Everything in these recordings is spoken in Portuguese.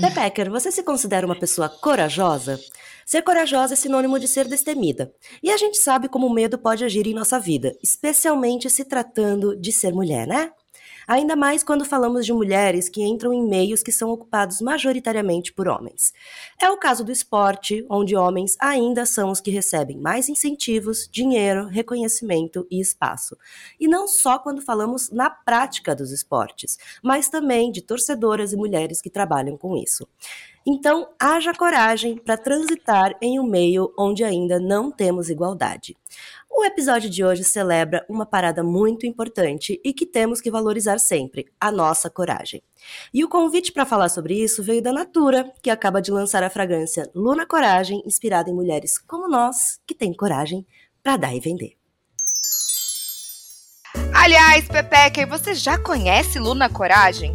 Pepecker, você se considera uma pessoa corajosa? Ser corajosa é sinônimo de ser destemida. E a gente sabe como o medo pode agir em nossa vida, especialmente se tratando de ser mulher, né? Ainda mais quando falamos de mulheres que entram em meios que são ocupados majoritariamente por homens. É o caso do esporte, onde homens ainda são os que recebem mais incentivos, dinheiro, reconhecimento e espaço. E não só quando falamos na prática dos esportes, mas também de torcedoras e mulheres que trabalham com isso. Então, haja coragem para transitar em um meio onde ainda não temos igualdade. O episódio de hoje celebra uma parada muito importante e que temos que valorizar sempre: a nossa coragem. E o convite para falar sobre isso veio da Natura, que acaba de lançar a fragrância Luna Coragem, inspirada em mulheres como nós, que têm coragem para dar e vender. Aliás, Pepeca, você já conhece Luna Coragem?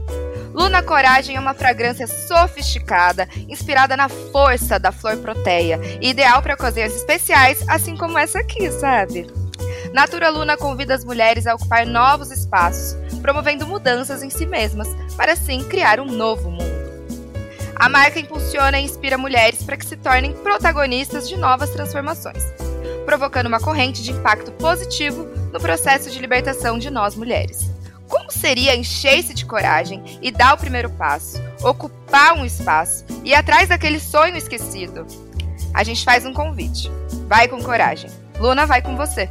Luna Coragem é uma fragrância sofisticada, inspirada na força da flor proteia, ideal para ocasiões especiais, assim como essa aqui, sabe? Natura Luna convida as mulheres a ocupar novos espaços, promovendo mudanças em si mesmas, para assim criar um novo mundo. A marca impulsiona e inspira mulheres para que se tornem protagonistas de novas transformações, provocando uma corrente de impacto positivo no processo de libertação de nós mulheres. Como seria encher-se de coragem e dar o primeiro passo, ocupar um espaço e ir atrás daquele sonho esquecido? A gente faz um convite. Vai com coragem. Luna vai com você.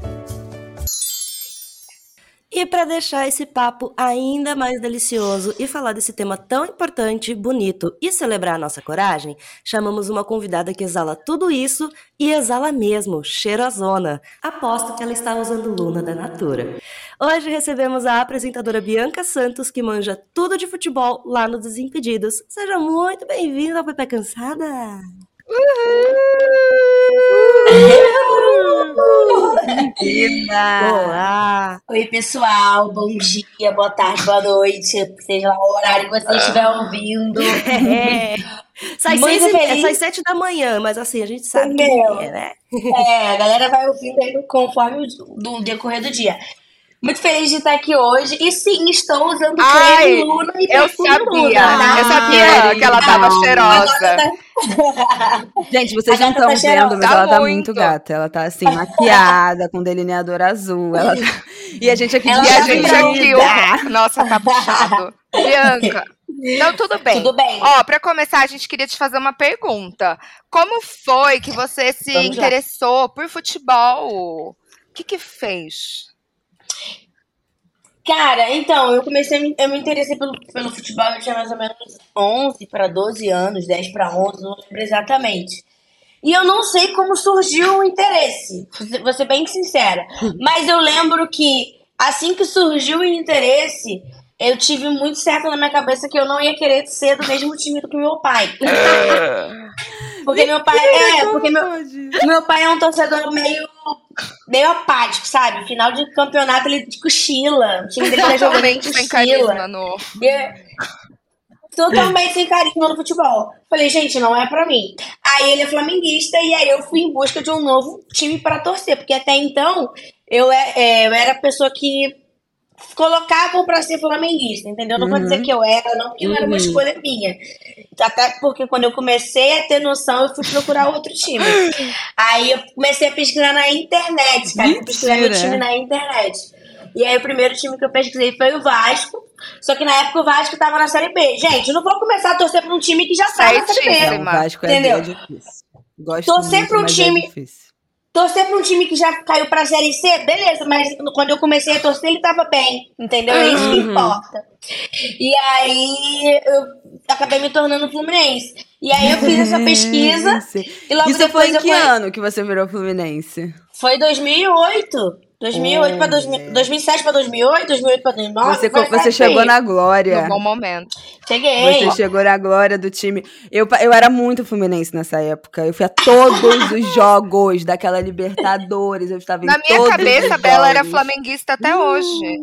E para deixar esse papo ainda mais delicioso e falar desse tema tão importante, bonito e celebrar a nossa coragem, chamamos uma convidada que exala tudo isso e exala mesmo, cheirosona. Aposto que ela está usando Luna da Natura. Hoje recebemos a apresentadora Bianca Santos, que manja tudo de futebol lá no Desimpedidos. Seja muito bem-vinda ao Pepe Cansada! Olá! Oi, pessoal. Bom dia, boa tarde, boa noite. Seja lá o horário que você estiver ouvindo. É. Sai, seis, e- feliz. sai sete da manhã, mas assim, a gente sabe que Meu. é, né? É, a galera vai ouvindo aí conforme o do decorrer do dia. Muito feliz de estar aqui hoje. E sim, estou usando Ai, creme Luna e Eu sabia, Luna. tá? eu sabia que ela tava Agora cheirosa. tá- Gente, vocês não gata tá estão vendo, mas cheirosa. ela tá Muito. muito gata. Ela tá assim, maquiada, com delineador azul. Ela tá- E a gente aqui Ela E de a tá gente aqui, nossa, tá puxado. Bianca, então tudo bem. Tudo bem. Ó, pra começar, a gente queria te fazer uma pergunta. Como foi que você se Vamos lá. interessou por futebol? O que que fez? Cara, então, eu comecei, eu me interessei pelo, pelo futebol, eu tinha mais ou menos 11 para 12 anos, 10 para 11, não lembro exatamente. E eu não sei como surgiu o interesse, vou ser- bem sincera. Mas eu lembro que assim que surgiu o interesse, eu tive muito certo na minha cabeça que eu não ia querer ser do mesmo time do que meu pai. Porque meu pai é, porque meu, meu pai é um torcedor meio, meio apático, sabe? Final de campeonato ele cochila. O time dele tá jogando ele Totalmente sem carisma cochila. no. É Totalmente sem carisma no futebol. Falei, gente, não é pra mim. Aí ele é flamenguista e aí eu fui em busca de um novo time pra torcer. Porque até então eu, é, é, eu era a pessoa que colocavam pra ser flamenguista, entendeu? Não vou dizer que eu era, não, porque não era uma Uhum. escolha minha. Até porque quando eu comecei a ter noção, eu fui procurar outro time. Aí eu comecei a pesquisar na internet, cara. Eu pesquisar meu time na internet. E aí o primeiro time que eu pesquisei foi o Vasco. Só que na época o Vasco tava na Série B. Gente, eu não vou começar a torcer pra um time que já tá na Série B. Não, o Vasco é, Entendeu? é difícil. Gosto Torcer muito, pra um mas time- É difícil. Torcer pra um time que já caiu pra Série C, beleza, mas quando eu comecei a torcer, ele tava bem, entendeu? É isso que Uhum. importa. E aí eu acabei me tornando Fluminense. E aí eu fiz essa pesquisa e logo Isso depois foi em eu que conhe- ano que você virou Fluminense? Foi 2008. 2008 pra 2000, 2007 pra 2008, 2008 pra 2009. Você, foi você essa chegou na glória. No bom momento. Cheguei. Você chegou na glória do time. Eu, eu era muito Fluminense nessa época. Eu fui a todos os jogos daquela Libertadores. Eu estava em Na minha todos cabeça, Bela era flamenguista até hoje.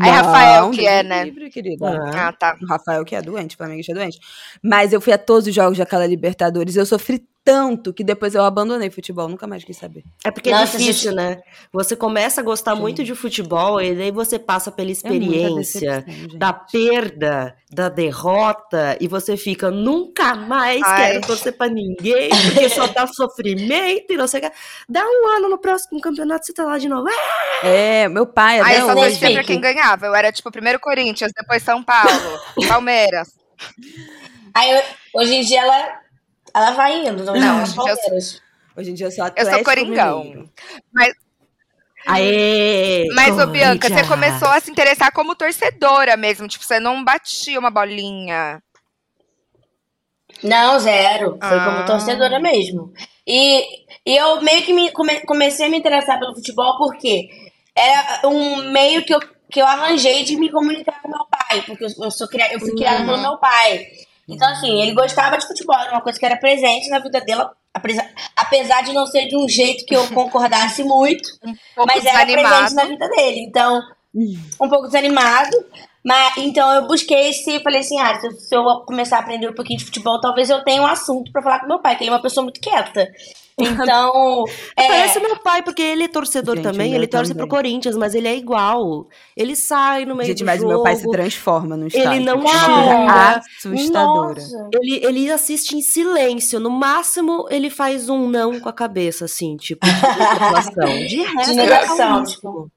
Aí, Rafael, que é, né? livre, querida. Ah. Tá. O Rafael que é doente, flamenguista é doente. Mas eu fui a todos os jogos daquela Libertadores. Eu sofri tanto que depois eu abandonei futebol. Nunca mais quis saber. É porque é Nossa, difícil, gente. né? Você começa a gostar Sim. muito de futebol e daí você passa pela É experiência gente. da perda, da derrota, e você fica, nunca mais Ai. quero torcer pra ninguém, porque só dá sofrimento e não sei o que. Dá um ano no próximo campeonato, você tá lá de novo. Ah, É, meu pai Aí eu só torcia pra quem ganhava. Eu era tipo primeiro Corinthians, depois São Paulo, Palmeiras. Aí eu- hoje em dia ela, ela vai indo. Não, Não, hoje em dia eu Palmeiras. Hoje em dia eu sou Eu Atlético sou Coringão. Mineiro. Aê! Mas, ô Bianca, você começou a se interessar como torcedora mesmo. Tipo, você não batia uma bolinha. Não, zero. Foi Ah. como torcedora mesmo. E, e eu meio que me, come- comecei a me interessar pelo futebol porque era um meio que eu, que eu arranjei de me comunicar com meu pai. Porque eu, eu, sou, cria- eu fui criada pelo meu pai. Então, assim, ele gostava de futebol, era uma coisa que era presente na vida dele, apesar, de não ser de um jeito que eu concordasse muito. Um mas era presente na vida dele. Então, um pouco desanimado. Mas então eu busquei esse, falei assim, ah, se eu, se eu começar a aprender um pouquinho de futebol, talvez eu tenha um assunto pra falar com meu pai, que ele é uma pessoa muito quieta. Então, é, Parece meu pai, porque ele é torcedor Gente, também, ele torce também. pro Corinthians, mas ele é igual. Ele sai no meio Gente, do mas o jogo. meu pai se transforma no estádio. não É uma coisa chora. assustadora. nossa. Ele, ele assiste em silêncio. No máximo, ele faz um não com a cabeça, assim, tipo, de. De resto, ele é negação, calmíssimo.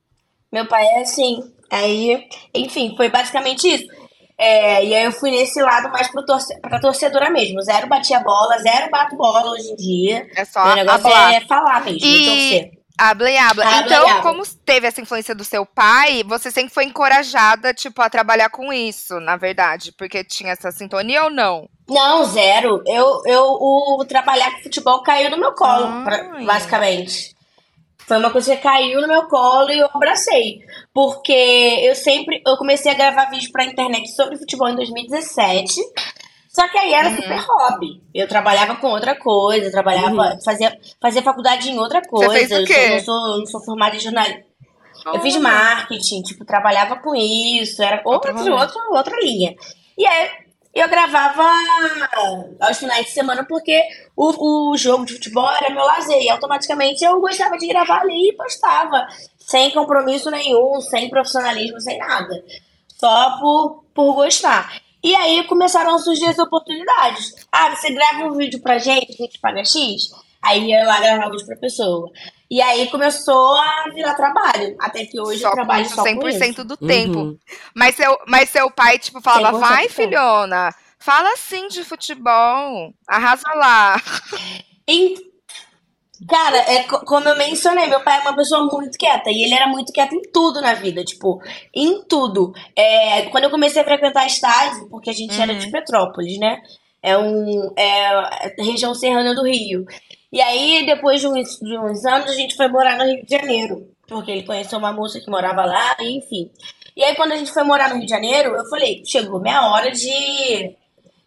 Meu pai é assim. Aí, enfim, foi basicamente isso. É, e aí eu fui nesse lado mais pro torce, pra torcedora mesmo. Zero batia bola, zero bato bola hoje em dia. É só Meu negócio hablar. é falar mesmo, E- torcer. Habla e habla. Habla então, e habla. como teve essa influência do seu pai, você sempre foi encorajada, tipo, a trabalhar com isso, na verdade. Porque tinha essa sintonia ou não? Não, zero. Eu, eu, o trabalhar com futebol caiu no meu colo, Ai. basicamente. Foi uma coisa que caiu no meu colo e eu abracei. Porque eu sempre. Eu comecei a gravar vídeo pra internet sobre futebol em 2017. Só que aí era Uhum. super hobby. Eu trabalhava com outra coisa, eu trabalhava, fazia, fazia faculdade em outra coisa. fez o eu quê? sou- não, sou, não sou formada em jornalismo. Eu fiz marketing, tipo, trabalhava com isso, era outro, rolê. outro, outra linha. E aí eu gravava aos finais de semana porque o, o jogo de futebol era meu lazer. E automaticamente eu gostava de gravar ali e postava. Sem compromisso nenhum, sem profissionalismo, sem nada. Só por, por gostar. E aí começaram a surgir as oportunidades. Ah, você grava um vídeo pra gente, a gente paga X? Aí ia lá gravar o vídeo pra pessoa. E aí começou a virar trabalho. Até que hoje Só eu com trabalho isso, só com 100% isso. do tempo. Uhum. Mas seu, mas seu pai, tipo, falava, 100% vai, tempo. filhona, fala assim de futebol, arrasa lá. Cara, é co- como eu mencionei, meu pai é uma pessoa muito quieta. E ele era muito quieto em tudo na vida, tipo, em tudo. É, quando eu comecei a frequentar estádio, porque a gente era de Petrópolis, né? É um. É a região serrana do Rio. E aí, depois de uns, de uns anos, a gente foi morar no Rio de Janeiro. Porque ele conheceu uma moça que morava lá, enfim. E aí, quando a gente foi morar no Rio de Janeiro, eu falei, chegou minha hora de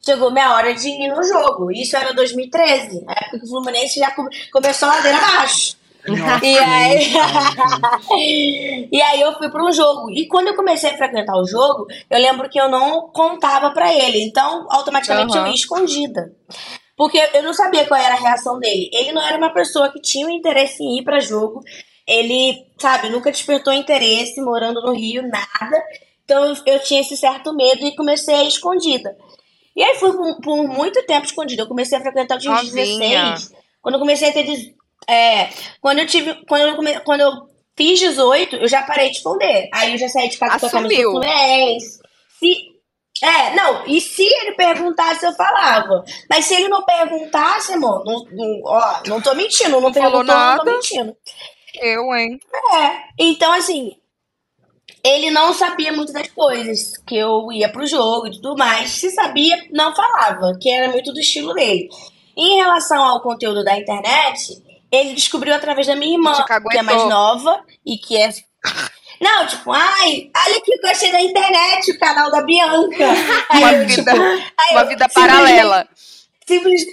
chegou minha hora de ir no jogo. Isso era 2013, a época que o Fluminense já come- começou a ladeira abaixo. E aí, e aí eu fui para um jogo. E quando eu comecei a frequentar o jogo, eu lembro que eu não contava pra ele. Então, automaticamente Aham. eu ia escondida. Porque eu não sabia qual era a reação dele. Ele não era uma pessoa que tinha um interesse em ir pra jogo. Ele, sabe, nunca despertou interesse morando no Rio, nada. Então eu, tinha esse certo medo e comecei a ir escondida. E aí fui por, por muito tempo escondida. Eu comecei a frequentar os Novinha. 16. Quando eu comecei a ter. É, quando eu tive. Quando eu, come, quando eu fiz 18, eu já parei de esconder. Aí eu já saí de casa com a camisa do Assumiu. Fluminense. Se, é, não, e se ele perguntasse, eu falava. Mas se ele não perguntasse, amor, não, não- ó, não tô mentindo, não, perguntou, não tô mentindo. Eu, hein? É, então assim, ele não sabia muito das coisas, que eu ia pro jogo e tudo mais. Se sabia, não falava, que era muito do estilo dele. Em relação ao conteúdo da internet, ele descobriu através da minha irmã, que é mais nova e que é. Não, tipo, ai, olha que eu achei da internet, o canal da Bianca. Aí Uma eu, vida- tipo, Uma eu vida simplesmente- paralela. Simples...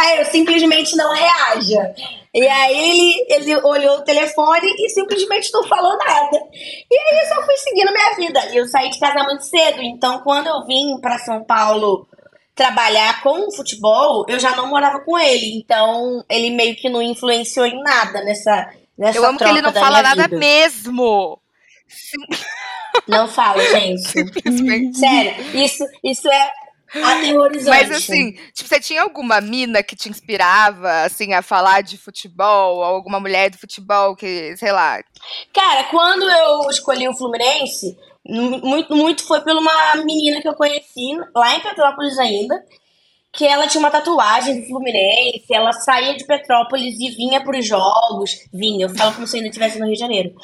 Aí eu simplesmente não reaja. E aí ele, ele olhou o telefone e simplesmente não falou nada. E aí eu só fui seguindo minha vida. E eu saí de casa muito cedo. Então, quando eu vim pra São Paulo trabalhar com futebol, eu já não morava com ele. Então, ele meio que não influenciou em nada nessa, nessa Eu amo que ele não fala nada vida. mesmo. Não fala, gente. Sério, isso, isso é aterrorizante. Mas assim, tipo, você tinha alguma mina que te inspirava, assim, a falar de futebol? Ou alguma mulher do futebol que, sei lá. Cara, quando eu escolhi o Fluminense, mu- muito, muito foi por uma menina que eu conheci lá em Petrópolis ainda, que ela tinha uma tatuagem do Fluminense, ela saía de Petrópolis e vinha pros jogos. Vinha, eu falo como se ainda estivesse no Rio de Janeiro.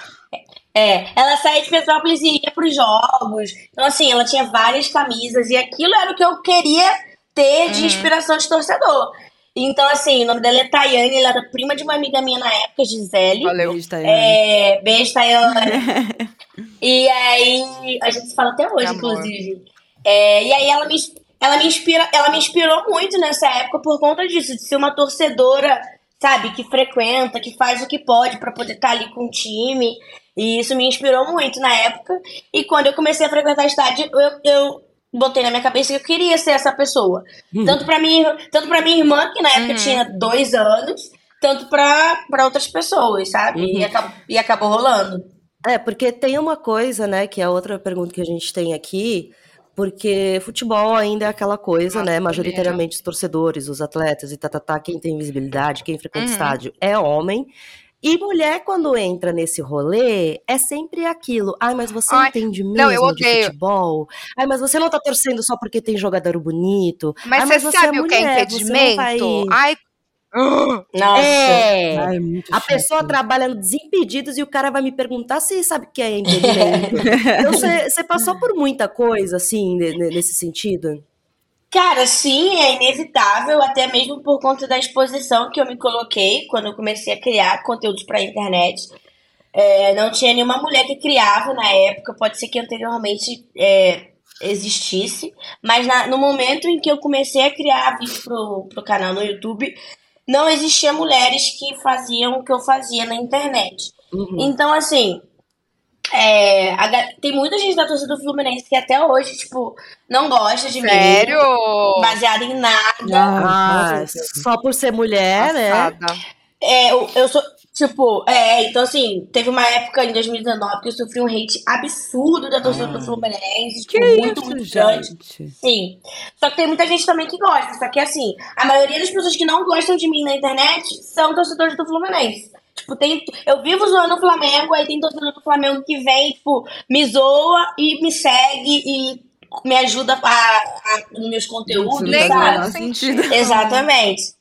É, ela saía de Petrópolis e ia pros jogos. Então, assim, ela tinha várias camisas e aquilo era o que eu queria ter de Uhum. inspiração de torcedor. Então, assim, o nome dela é Tayane, ela era prima de uma amiga minha na época, Gisele. Valeu. Beijo, Tayane. É, beijo, Tayane. e aí, a gente se fala até hoje, Amor. inclusive. É, e aí ela me, ela, me inspira, ela me inspirou muito nessa época por conta disso, de ser uma torcedora, sabe, que frequenta, que faz o que pode pra poder estar ali com o time. E isso me inspirou muito na época. E quando eu comecei a frequentar estádio, eu, eu botei na minha cabeça que eu queria ser essa pessoa. Tanto pra minha, tanto pra minha irmã, que na época Uhum. tinha dois anos, tanto pra, pra outras pessoas, sabe? E, acabou, e acabou rolando. É, porque tem uma coisa, né, que é a outra pergunta que a gente tem aqui, porque futebol ainda é aquela coisa, Nossa, né, majoritariamente os torcedores, os atletas e tatatá, quem tem visibilidade, quem frequenta Uhum. estádio é homem. E mulher, quando entra nesse rolê, é sempre aquilo. Ai, mas você Ai, entende mesmo não, eu de futebol? Ai, mas você não tá torcendo só porque tem jogador bonito? Mas, Ai, você mas sabe é o que é mulher, impedimento? vai- Ai. Nossa. É. Ai, muito A chato. pessoa trabalha Desimpedidos e o cara vai me perguntar se sabe o que é impedimento. então você passou por muita coisa, assim, ne- ne- nesse sentido? Cara, sim, é inevitável, até mesmo por conta da exposição que eu me coloquei quando eu comecei a criar conteúdos pra internet. É, não tinha nenhuma mulher que criava na época, pode ser que anteriormente é, existisse, mas na- no momento em que eu comecei a criar vídeo pro, pro canal no YouTube, não existia mulheres que faziam o que eu fazia na internet. Uhum. Então, assim, é, a tem muita gente da torcida do Fluminense que até hoje, tipo, não gosta de mim. Sério? Baseado em nada. Ah, nossa, só por ser mulher, né? Passada. É, eu, eu sou, tipo, é, então assim, teve uma época em 2019 que eu sofri um hate absurdo da torcida do Fluminense, tipo, muito, isso, muito grande. Sim. Só que tem muita gente também que gosta. Só que assim, a maioria das pessoas que não gostam de mim na internet são torcedores do Fluminense. Tipo, tem, eu vivo zoando o Flamengo, aí tem torcedor do Flamengo que vem, tipo, me zoa e me segue e me ajuda a, a- nos meus conteúdos, o sabe? sentido. Exatamente.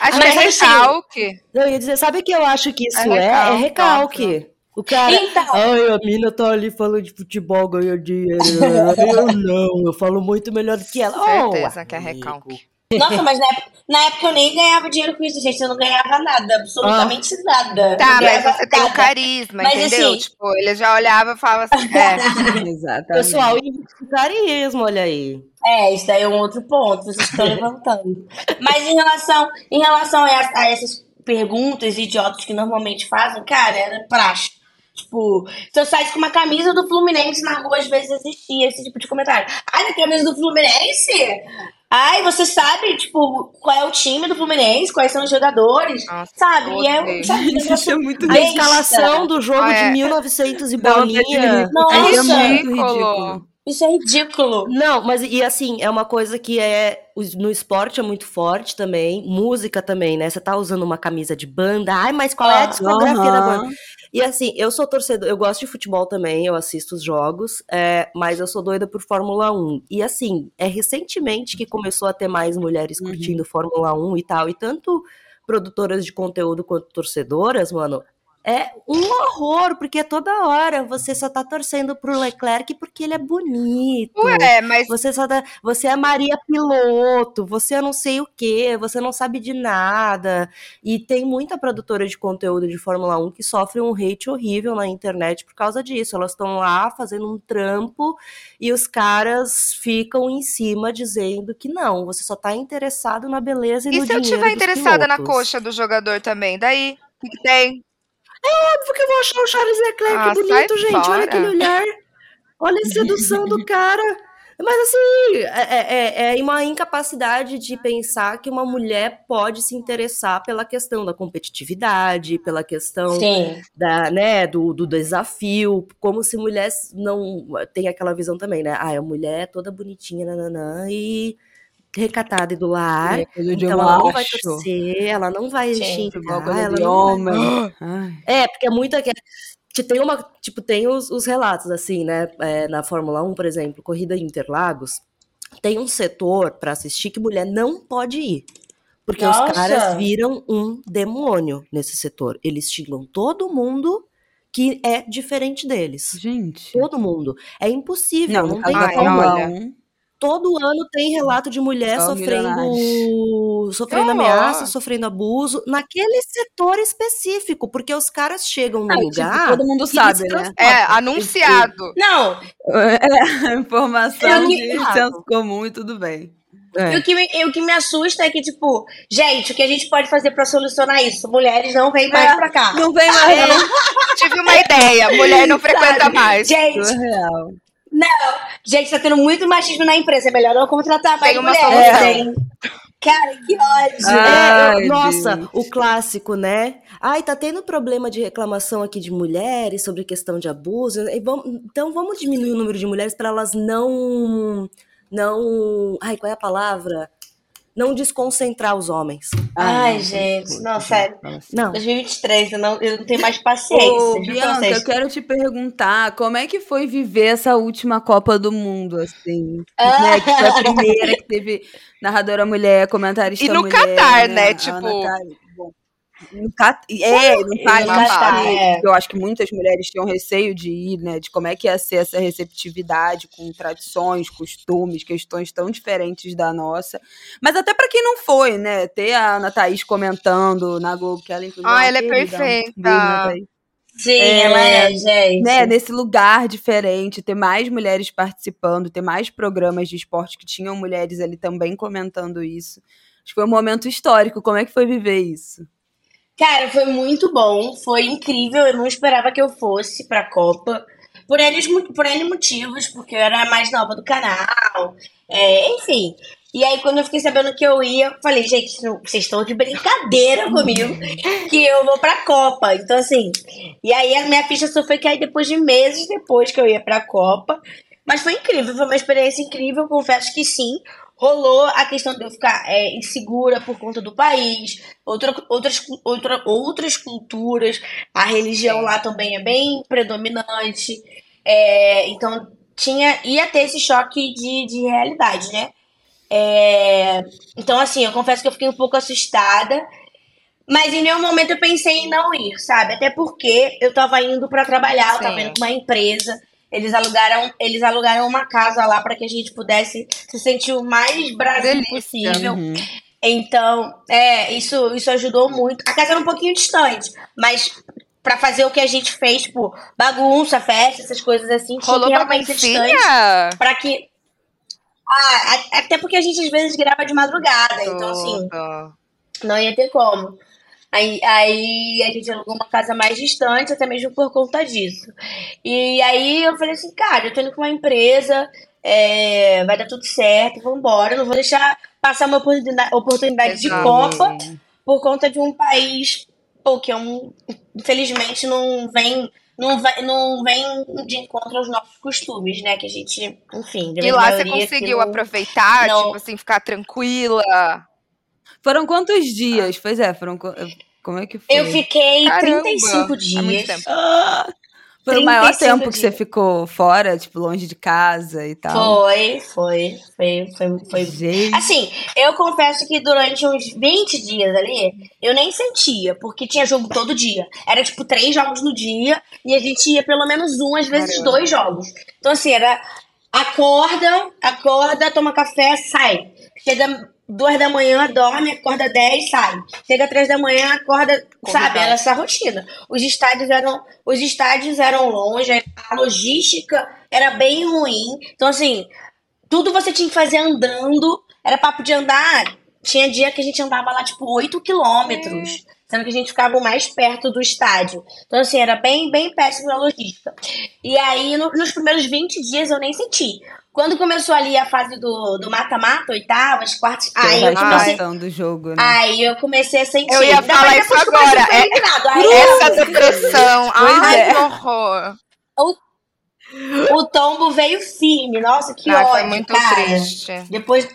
Acho Mas que é assim- recalque. Não, eu ia dizer, sabe o que eu acho que isso É é? É recalque, recalque. O cara. Então, Ai, a mina tá ali falando de futebol, ganha dinheiro. Eu não, eu falo muito melhor do que ela. Oh, Certeza que é recalque. Nossa, mas na época, na época eu nem ganhava dinheiro com isso, gente. Eu não ganhava nada, absolutamente nada. Tá, Não mas você tem o nada. carisma, Mas, entendeu? assim- Tipo, ele já olhava e falava assim, é, Exatamente. Pessoal, e carisma, olha aí. É, isso daí é um outro ponto, vocês estão levantando. Mas em relação, em relação a, a essas perguntas idiotas que normalmente fazem, cara, era praxe. Tipo, se eu saísse com uma camisa do Fluminense na rua, às vezes existia esse tipo de comentário. Ai, a camisa do Fluminense? Ai, você sabe, tipo, qual é o time do Fluminense, quais são os jogadores, Nossa, sabe? E é, sabe, Isso é muito A besta. escalação do jogo Ah, é. de 1900 e bolinha. É Nossa, muito ridículo. ridículo. Isso é ridículo. Não, mas e assim, é uma coisa que é. No esporte é muito forte também, música também, né? Você tá usando uma camisa de banda, ai, mas qual é a discografia uhum. da banda? E assim, eu sou torcedor, eu gosto de futebol também, eu assisto os jogos, é, mas eu sou doida por Fórmula 1. E assim, é recentemente que começou a ter mais mulheres uhum. curtindo Fórmula 1 e tal, e tanto produtoras de conteúdo quanto torcedoras, mano, é um horror, porque toda hora você só tá torcendo pro Leclerc porque ele é bonito. Ué, mas. Você só tá, Você é Maria Piloto, você é não sei o que, você não sabe de nada. E tem muita produtora de conteúdo de Fórmula 1 que sofre um hate horrível na internet por causa disso. Elas estão lá fazendo um trampo e os caras ficam em cima dizendo que não, você só tá interessado na beleza e, e no dinheiro. E se eu tiver interessada pilotos. na coxa do jogador também? Daí? O que, que tem? É óbvio que eu vou achar o Charles Leclerc ah, bonito, gente. Fora. Olha aquele olhar. Olha a sedução do cara. Mas assim, é, é, é, uma incapacidade de pensar que uma mulher pode se interessar pela questão da competitividade, pela questão da, né, do, do desafio, como se mulher não tem aquela visão também, né? Ah, a mulher é toda bonitinha, nananã, e recatada e do lar. É, então ela não vai torcer, ela não vai Gente, xingar, ela não vai... É, porque é muita que tem uma, tipo, tem os, os relatos assim, né, é, na Fórmula 1, por exemplo, corrida em Interlagos, tem um setor para assistir que mulher não pode ir. Porque Nossa. os caras viram um demônio nesse setor. Eles xingam todo mundo que é diferente deles. Gente. Todo mundo. É impossível. Não, não tem como todo ano tem relato de mulher Só sofrendo sofrendo ameaça, sofrendo abuso naquele setor específico, porque os caras chegam no tipo, lugar. Tipo, todo mundo sabe, né? É, anunciado. Não. É, informação de senso comum e tudo bem. É. E o que, me, o que me assusta é que, tipo, gente, o que a gente pode fazer pra solucionar isso? Mulheres não vêm mais é, pra cá. Não vem mais. É. Tive uma ideia, mulher não frequenta Sabe? mais. Gente. Não, gente, tá tendo muito machismo na empresa. É melhor não contratar mais Tem uma mulheres. É. Cara, que ódio. Ai, é, nossa, o clássico, né? Ai, tá tendo problema de reclamação aqui de mulheres sobre questão de abuso. então vamos diminuir o número de mulheres para elas não. Não. Ai, qual é a palavra? Não desconcentrar os homens. Ai, não, gente, não, sério. Não. 2023, eu não, eu não tenho mais paciência. Ô, Bianca, eu quero te perguntar, como é que foi viver essa última Copa do Mundo, assim? Ah. Né, que foi a primeira que teve narradora mulher, comentarista mulher. E no mulher, Catar, né? né? Tipo... No Cat... É, no Catar, é. eu acho que muitas mulheres tinham receio de ir, né? De como é que ia ser essa receptividade com tradições, costumes, questões tão diferentes da nossa. Mas até para quem não foi, né? Ter a Ana Thaís comentando na Globo, que ela inclusive. Ah, ela é perfeita. Beijo, Sim, é, ela é, gente. Né, nesse lugar diferente, ter mais mulheres participando, ter mais programas de esporte que tinham mulheres ali também comentando isso. Acho que foi um momento histórico. Como é que foi viver isso? Cara, foi muito bom, foi incrível. Eu não esperava que eu fosse pra Copa. Por eles, por N motivos, porque eu era mais nova do canal, é, enfim. E aí, quando eu fiquei sabendo que eu ia, falei, gente, vocês estão de brincadeira comigo, que eu vou pra Copa. Então, assim, e aí a minha ficha só foi cair depois de meses depois que eu ia pra Copa. Mas foi incrível, foi uma experiência incrível, confesso que sim rolou a questão de eu ficar é, insegura por conta do país, outra, outras, outra, outras culturas, a religião lá também é bem predominante. É, então tinha ia ter esse choque de, de realidade, né? É, então, assim, eu confesso que eu fiquei um pouco assustada. Mas em nenhum momento eu pensei em não ir, sabe? Até porque eu tava indo para trabalhar, eu tava indo pra uma empresa. Eles alugaram, eles alugaram uma casa lá para que a gente pudesse se sentir o mais Brasil possível. Uhum. Então, é, isso, isso ajudou muito. A casa era um pouquinho distante, mas para fazer o que a gente fez, tipo, bagunça, festa, essas coisas assim, Rolou tinha que realmente distante. Para que. Ah, até porque a gente às vezes grava de madrugada, então assim. Não ia ter como. Aí, aí a gente alugou uma casa mais distante, até mesmo por conta disso. E aí eu falei assim, cara, eu tô indo com uma empresa, é, vai dar tudo certo, vambora, não vou deixar passar uma oportunidade, oportunidade de Copa por conta de um país pô, que é um, infelizmente não vem não, vai, não vem de encontro aos nossos costumes, né? Que a gente, enfim. E lá você conseguiu não, aproveitar, não... tipo assim, ficar tranquila? Foram quantos dias? Ah. Pois é, foram. Como é que foi? Eu fiquei Caramba, 35 dias. Ah, foi o maior tempo dias. que você ficou fora, tipo, longe de casa e tal. Foi, foi, foi, foi, foi. Gente. Assim, eu confesso que durante uns 20 dias ali, eu nem sentia, porque tinha jogo todo dia. Era tipo três jogos no dia e a gente ia pelo menos um, às vezes Caramba. dois jogos. Então, assim, era acorda, acorda, toma café, sai. Chega duas da manhã, dorme, acorda dez, sai. Chega três da manhã, acorda, sabe? Era essa rotina. Os estádios eram, os estádios eram longe, a logística era bem ruim. Então, assim, tudo você tinha que fazer andando. Era papo de andar. Tinha dia que a gente andava lá, tipo, oito quilômetros. Sendo que a gente ficava mais perto do estádio. Então, assim, era bem, bem péssimo a logística. E aí, no, nos primeiros 20 dias, eu nem senti. Quando começou ali a fase do mata-mata, oitavas, quartos. Aí eu comecei. do jogo, né? Aí eu comecei a sentir. Eu ia falar isso agora. É, aí, essa depressão. Ai, é. que horror. O, o tombo veio firme. Nossa, que Ai, ódio. Foi muito cara. triste. Depois,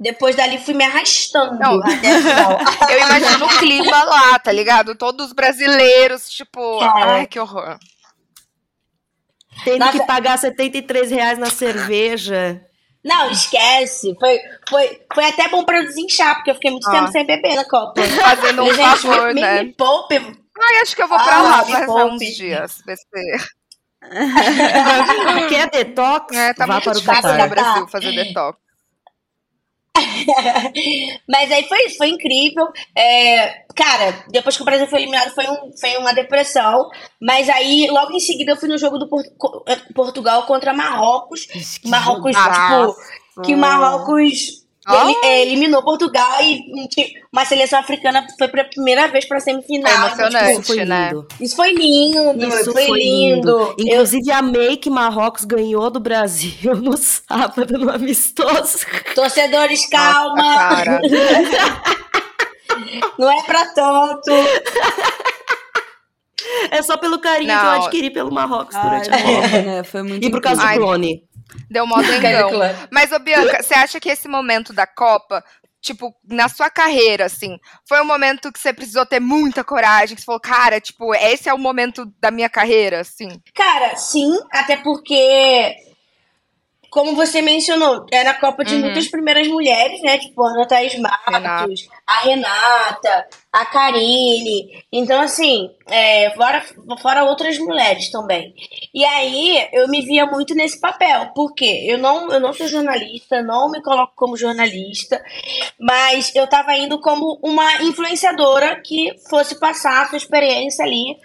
depois dali fui me arrastando Não, Eu imagino o clima lá, tá ligado? Todos os brasileiros, tipo, ai, que horror. Tendo Nossa. que pagar 73 reais na cerveja. Não, esquece. Foi, foi, foi até bom pra eu desinchar, porque eu fiquei muito ah. tempo sem beber na Copa. Fazendo um gente, favor, me, né? Me poupe. Ai, acho que eu vou pra ah, lá passar uns dias. Quer detox? É, tá Vá muito para o no Brasil fazer detox. Mas aí foi isso, foi incrível. É, cara, depois que o Brasil foi eliminado, foi, um, foi uma depressão. Mas aí, logo em seguida, eu fui no jogo do Portugal contra Marrocos. Marrocos, tipo, que Marrocos ele, é, eliminou Portugal e uma seleção africana foi pra primeira vez pra semifinal. Foi emocionante, isso foi né? lindo. Isso foi lindo, isso foi, foi lindo. lindo. Inclusive, Eu... amei que Marrocos ganhou do Brasil no sábado, no amistoso. Torcedores, calma! Nossa, Não é pra tanto. É só pelo carinho Não. que eu adquiri pelo Marrocos durante a Copa. Né? Foi muito e por causa do clone. Deu modo engão. Mas, ô Bianca, você acha que esse momento da Copa, tipo, na sua carreira, assim, foi um momento que você precisou ter muita coragem, que você falou, cara, tipo, esse é o momento da minha carreira, assim? Cara, sim, até porque como você mencionou, era a Copa de uhum. muitas primeiras mulheres, né? Tipo, a Ana Thaís Matos, Renata. a Renata, a Karine. Então, assim, é, fora, fora outras mulheres também. E aí, eu me via muito nesse papel. porque Eu não, eu não sou jornalista, não me coloco como jornalista, mas eu tava indo como uma influenciadora que fosse passar a sua experiência ali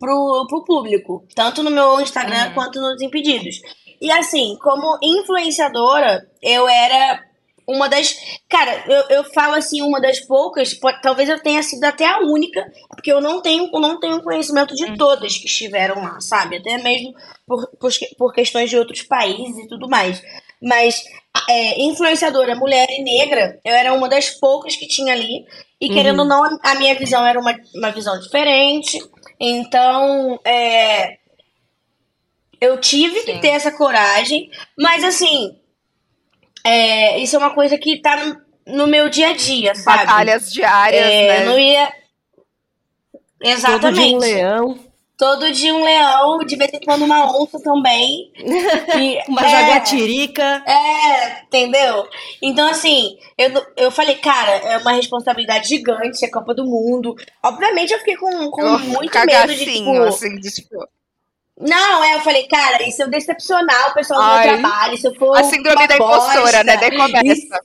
pro, pro público. Tanto no meu Instagram uhum. quanto nos Impedidos. E assim, como influenciadora, eu era uma das. Cara, eu, eu falo assim, uma das poucas, talvez eu tenha sido até a única, porque eu não tenho, não tenho conhecimento de hum. todas que estiveram lá, sabe? Até mesmo por, por, por questões de outros países e tudo mais. Mas é, influenciadora mulher e negra, eu era uma das poucas que tinha ali. E uhum. querendo ou não, a minha visão era uma, uma visão diferente. Então, é, eu tive Sim. que ter essa coragem, mas assim, é, isso é uma coisa que tá no, no meu dia a dia, sabe? Batalhas diárias, é, né? Eu não ia. Exatamente. Todo dia um leão. Todo dia um leão, de vez em quando uma onça também. E, uma é, jaguatirica. É, entendeu? Então, assim, eu, eu falei, cara, é uma responsabilidade gigante, é Copa do Mundo. Obviamente, eu fiquei com, com muito medo de, tipo... Assim, de, tipo não, é, eu falei, cara, e se eu decepcionar o pessoal do meu trabalho, se eu for. A síndrome da impostora, né? Daí começa.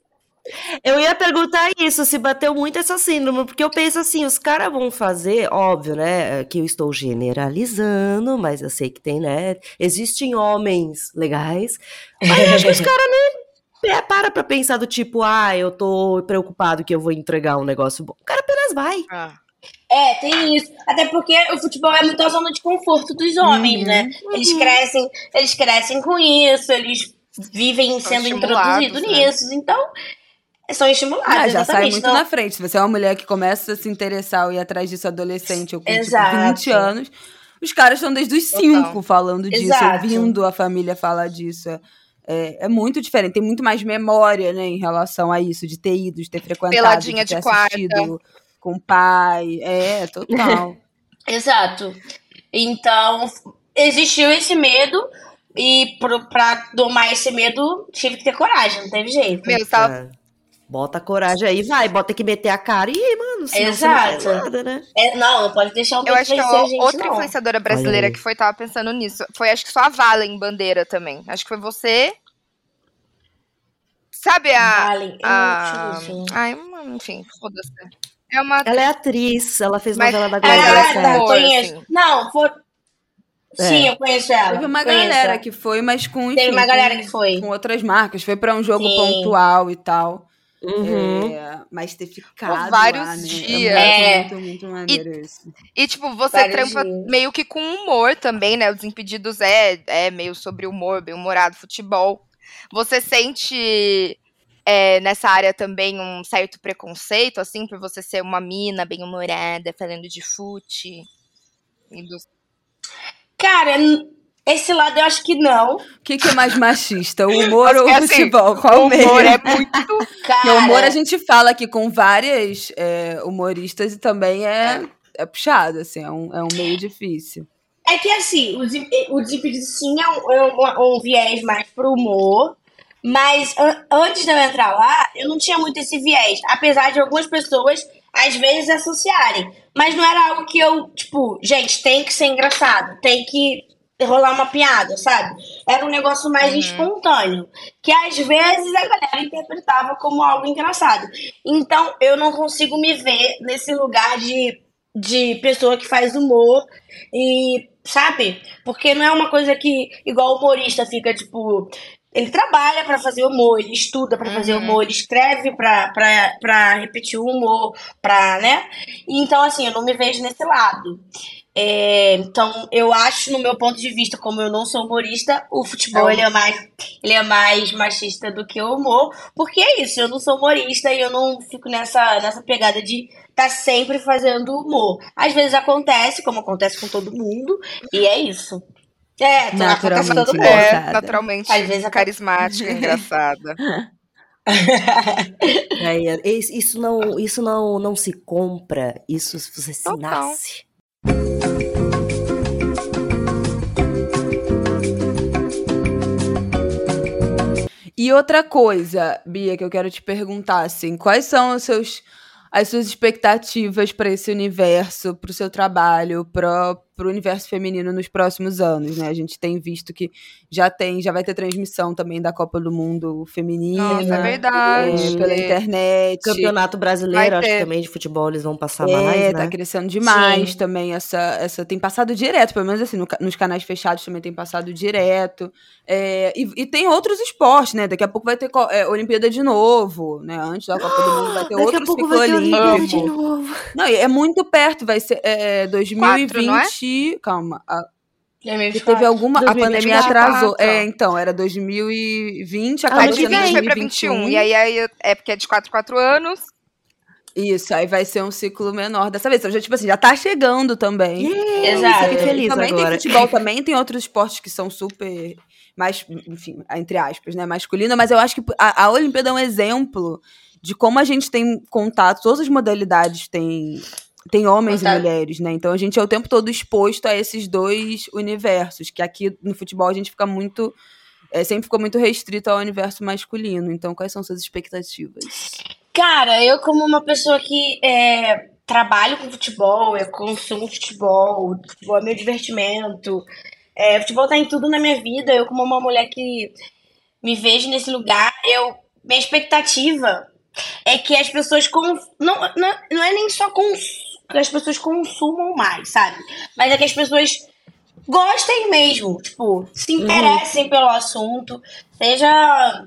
Eu ia perguntar isso, se bateu muito essa síndrome, porque eu penso assim, os caras vão fazer, óbvio, né, que eu estou generalizando, mas eu sei que tem, né, existem homens legais, mas eu acho que os caras nem é, para pra pensar do tipo, ah, eu tô preocupado que eu vou entregar um negócio bom. O cara apenas vai. Ah. É, tem isso. Até porque o futebol é muito a zona de conforto dos homens, uhum, né? Eles uhum. crescem, eles crescem com isso, eles vivem são sendo introduzidos né? nisso. Então, são estimulados. Ah, já sai muito então... na frente. Se você é uma mulher que começa a se interessar ou ir atrás disso adolescente ou com tipo, 20 anos, os caras estão desde os cinco falando disso, Exato. ouvindo a família falar disso. É, é, muito diferente, tem muito mais memória, né, em relação a isso, de ter ido, de ter frequentado, Peladinha de ter de assistido quarta. Com o pai. É, total. Exato. Então, existiu esse medo. E pro, pra domar esse medo, tive que ter coragem, não teve jeito. Meu, tava É. Bota coragem aí, vai, bota que meter a cara e, mano, senão você não nada, né? É, não, não pode deixar o Eu medo acho que a a gente, outra não. influenciadora brasileira que foi, tava pensando nisso. Foi, acho que só a Valen Bandeira também. Acho que foi você. Sabe a. Valen, eu a... Ai, mano, enfim, foda-se. É uma. Ela é atriz, ela fez Mas- novela da Mas Globo. ela é Ah, conheço. assim. Não, foi... Sim, eu conheço ela. Teve uma conheço galera que foi, mas com. Teve enfim, uma galera com- que foi. Com outras marcas, foi pra um jogo Sim. pontual e tal. Uhum. É, mas ter ficado. vários lá, né? dias. É É. muito, muito, muito maneiro isso. E, tipo, você Vários trampa dias. meio que com humor também, né? Os Impedidos é, é meio sobre humor, bem humorado, futebol. Você sente é, nessa área também um certo preconceito, assim, por você ser uma mina bem humorada, falando de fute? Dos- Cara, esse lado eu acho que não. O que, que é mais machista? O humor ou o É assim, futebol? Qual o o meio? humor é muito. Cara, Porque o humor a gente fala aqui com várias é, humoristas e também é, é puxado, assim, é um, é um meio difícil. É que assim, o, Des- o Desimpedido sim é um, é um- um viés mais pro humor. Mas an- antes de eu entrar lá, eu não tinha muito esse viés. Apesar de algumas pessoas, às vezes, associarem. Mas não era algo que eu, tipo, gente, tem que ser engraçado, tem que rolar uma piada, sabe? Era um negócio mais Uhum. espontâneo. Que às vezes a galera interpretava como algo engraçado. Então eu não consigo me ver nesse lugar de, de pessoa que faz humor e, sabe? Porque não é uma coisa que, igual humorista fica, tipo. Ele trabalha pra fazer humor, ele estuda pra fazer Uhum. humor, ele escreve pra repetir o humor, pra, né? E, Então, assim, eu não me vejo nesse lado. É, então, eu acho, no meu ponto de vista, como eu não sou humorista, o futebol É. ele é mais, ele é mais machista do que o humor, porque é isso, eu não sou humorista e eu não fico nessa, nessa pegada de estar sempre fazendo humor. Às vezes acontece, como acontece com todo mundo, e é isso. É, com Naturalmente todo mundo. É, naturalmente Às vezes a- carismática, engraçada. É, é, isso isso não, isso não, não se compra, isso você se Total. nasce. E outra coisa, Bia, que eu quero te perguntar, assim, quais são os seus, as suas expectativas para esse universo, para o seu trabalho, para o universo feminino nos próximos anos, né? A gente tem visto que já tem, já vai ter transmissão também da Copa do Mundo feminina. Nossa, é é, verdade. pela internet. Campeonato brasileiro, acho que também de futebol eles vão passar É, mais, tá né? crescendo demais Sim. também essa, essa. Tem passado direto, pelo menos assim, no nos canais fechados também tem passado direto. É, e, e tem outros esportes, né? Daqui a pouco vai ter é, Olimpíada de novo, né? Antes da Copa do Mundo vai ter Daqui outro a pouco ciclo vai ter Olimpíada olímpico. de novo. Não, é muito perto, vai ser é, 2020. Quatro, não é? Calma. a- É que teve alguma. A 2024. pandemia atrasou. 24. É, então, era 2020, Ah, acabou A de sendo 20 vem. foi pra 21. E aí, aí é porque é de 4 4 anos. Isso, aí vai ser um ciclo menor dessa vez. Então, já, tipo assim, já tá chegando também. Exato. Fiquei feliz também agora. tem futebol, também tem outros esportes que são super mais, enfim, entre aspas, né, masculino, mas eu acho que a, a Olimpíada é um exemplo de como a gente tem contato, todas as modalidades têm tem homens e mulheres, né? Então a gente é o tempo todo exposto a esses dois universos, que aqui no futebol a gente fica muito é, sempre ficou muito restrito ao universo masculino. Então, quais são suas expectativas? Cara, eu como uma pessoa que é, trabalho com futebol, eu consumo futebol, futebol é meu divertimento, é, futebol tá em tudo na minha vida, eu como uma mulher que me vejo nesse lugar, eu minha expectativa é que as pessoas com, não, não, não é nem só cons, que as pessoas consumam mais, sabe? Mas é que as pessoas gostem mesmo, tipo, se interessem pelo assunto, seja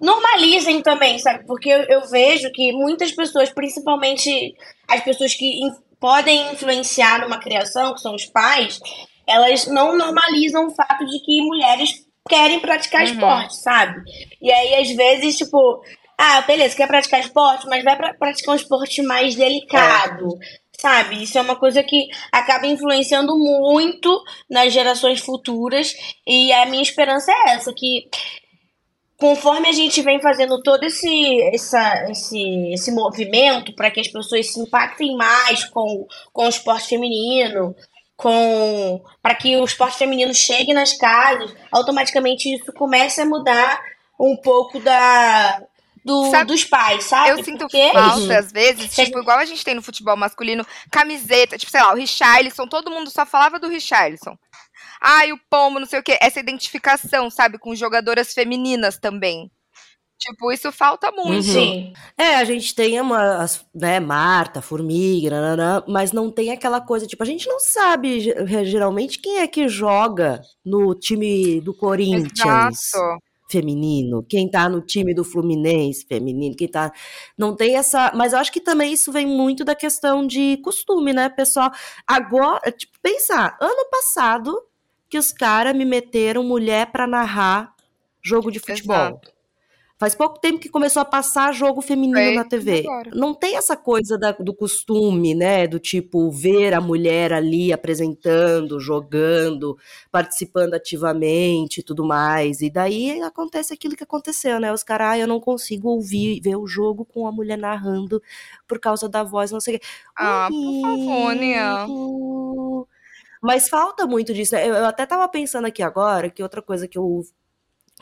normalizem também, sabe? Porque eu, eu vejo que muitas pessoas, principalmente as pessoas que in- podem influenciar numa criação, que são os pais, elas não normalizam o fato de que mulheres querem praticar Uhum. esporte, sabe? E aí, às vezes, tipo, ah, beleza, quer praticar esporte, mas vai pra praticar um esporte mais delicado. Sabe? Isso é uma coisa que acaba influenciando muito nas gerações futuras. E a minha esperança é essa, que conforme a gente vem fazendo todo esse, essa, esse, esse movimento para que as pessoas se impactem mais com, com o esporte feminino, com para que o esporte feminino chegue nas casas, automaticamente isso começa a mudar um pouco da do, sabe, dos pais, sabe? Eu sinto Porque... falta, às vezes, tipo, igual a gente tem no futebol masculino, camiseta, tipo, sei lá, o Richarlison, todo mundo só falava do Richarlison. Ai, o pombo, não sei o quê. Essa identificação, sabe, com jogadoras femininas também. Tipo, isso falta muito. Uhum. É, a gente tem uma, né, Marta, Formiga, nanana, mas não tem aquela coisa, tipo, a gente não sabe geralmente quem é que joga no time do Corinthians. Exato feminino, quem tá no time do Fluminense feminino, quem tá. Não tem essa. Mas eu acho que também isso vem muito da questão de costume, né, pessoal? Agora, tipo, pensar, ano passado que os caras me meteram mulher para narrar jogo de futebol. Exato. Faz pouco tempo que começou a passar jogo feminino na TV. Agora. Não tem essa coisa da, do costume, né? Do tipo, ver a mulher ali apresentando, jogando, participando ativamente e tudo mais. E daí acontece aquilo que aconteceu, né? Os caras, ah, eu não consigo ouvir, ver o jogo com a mulher narrando por causa da voz, não sei o quê. Ah, por favor, Nia. Mas falta muito disso. Eu, eu até tava pensando aqui agora que outra coisa que eu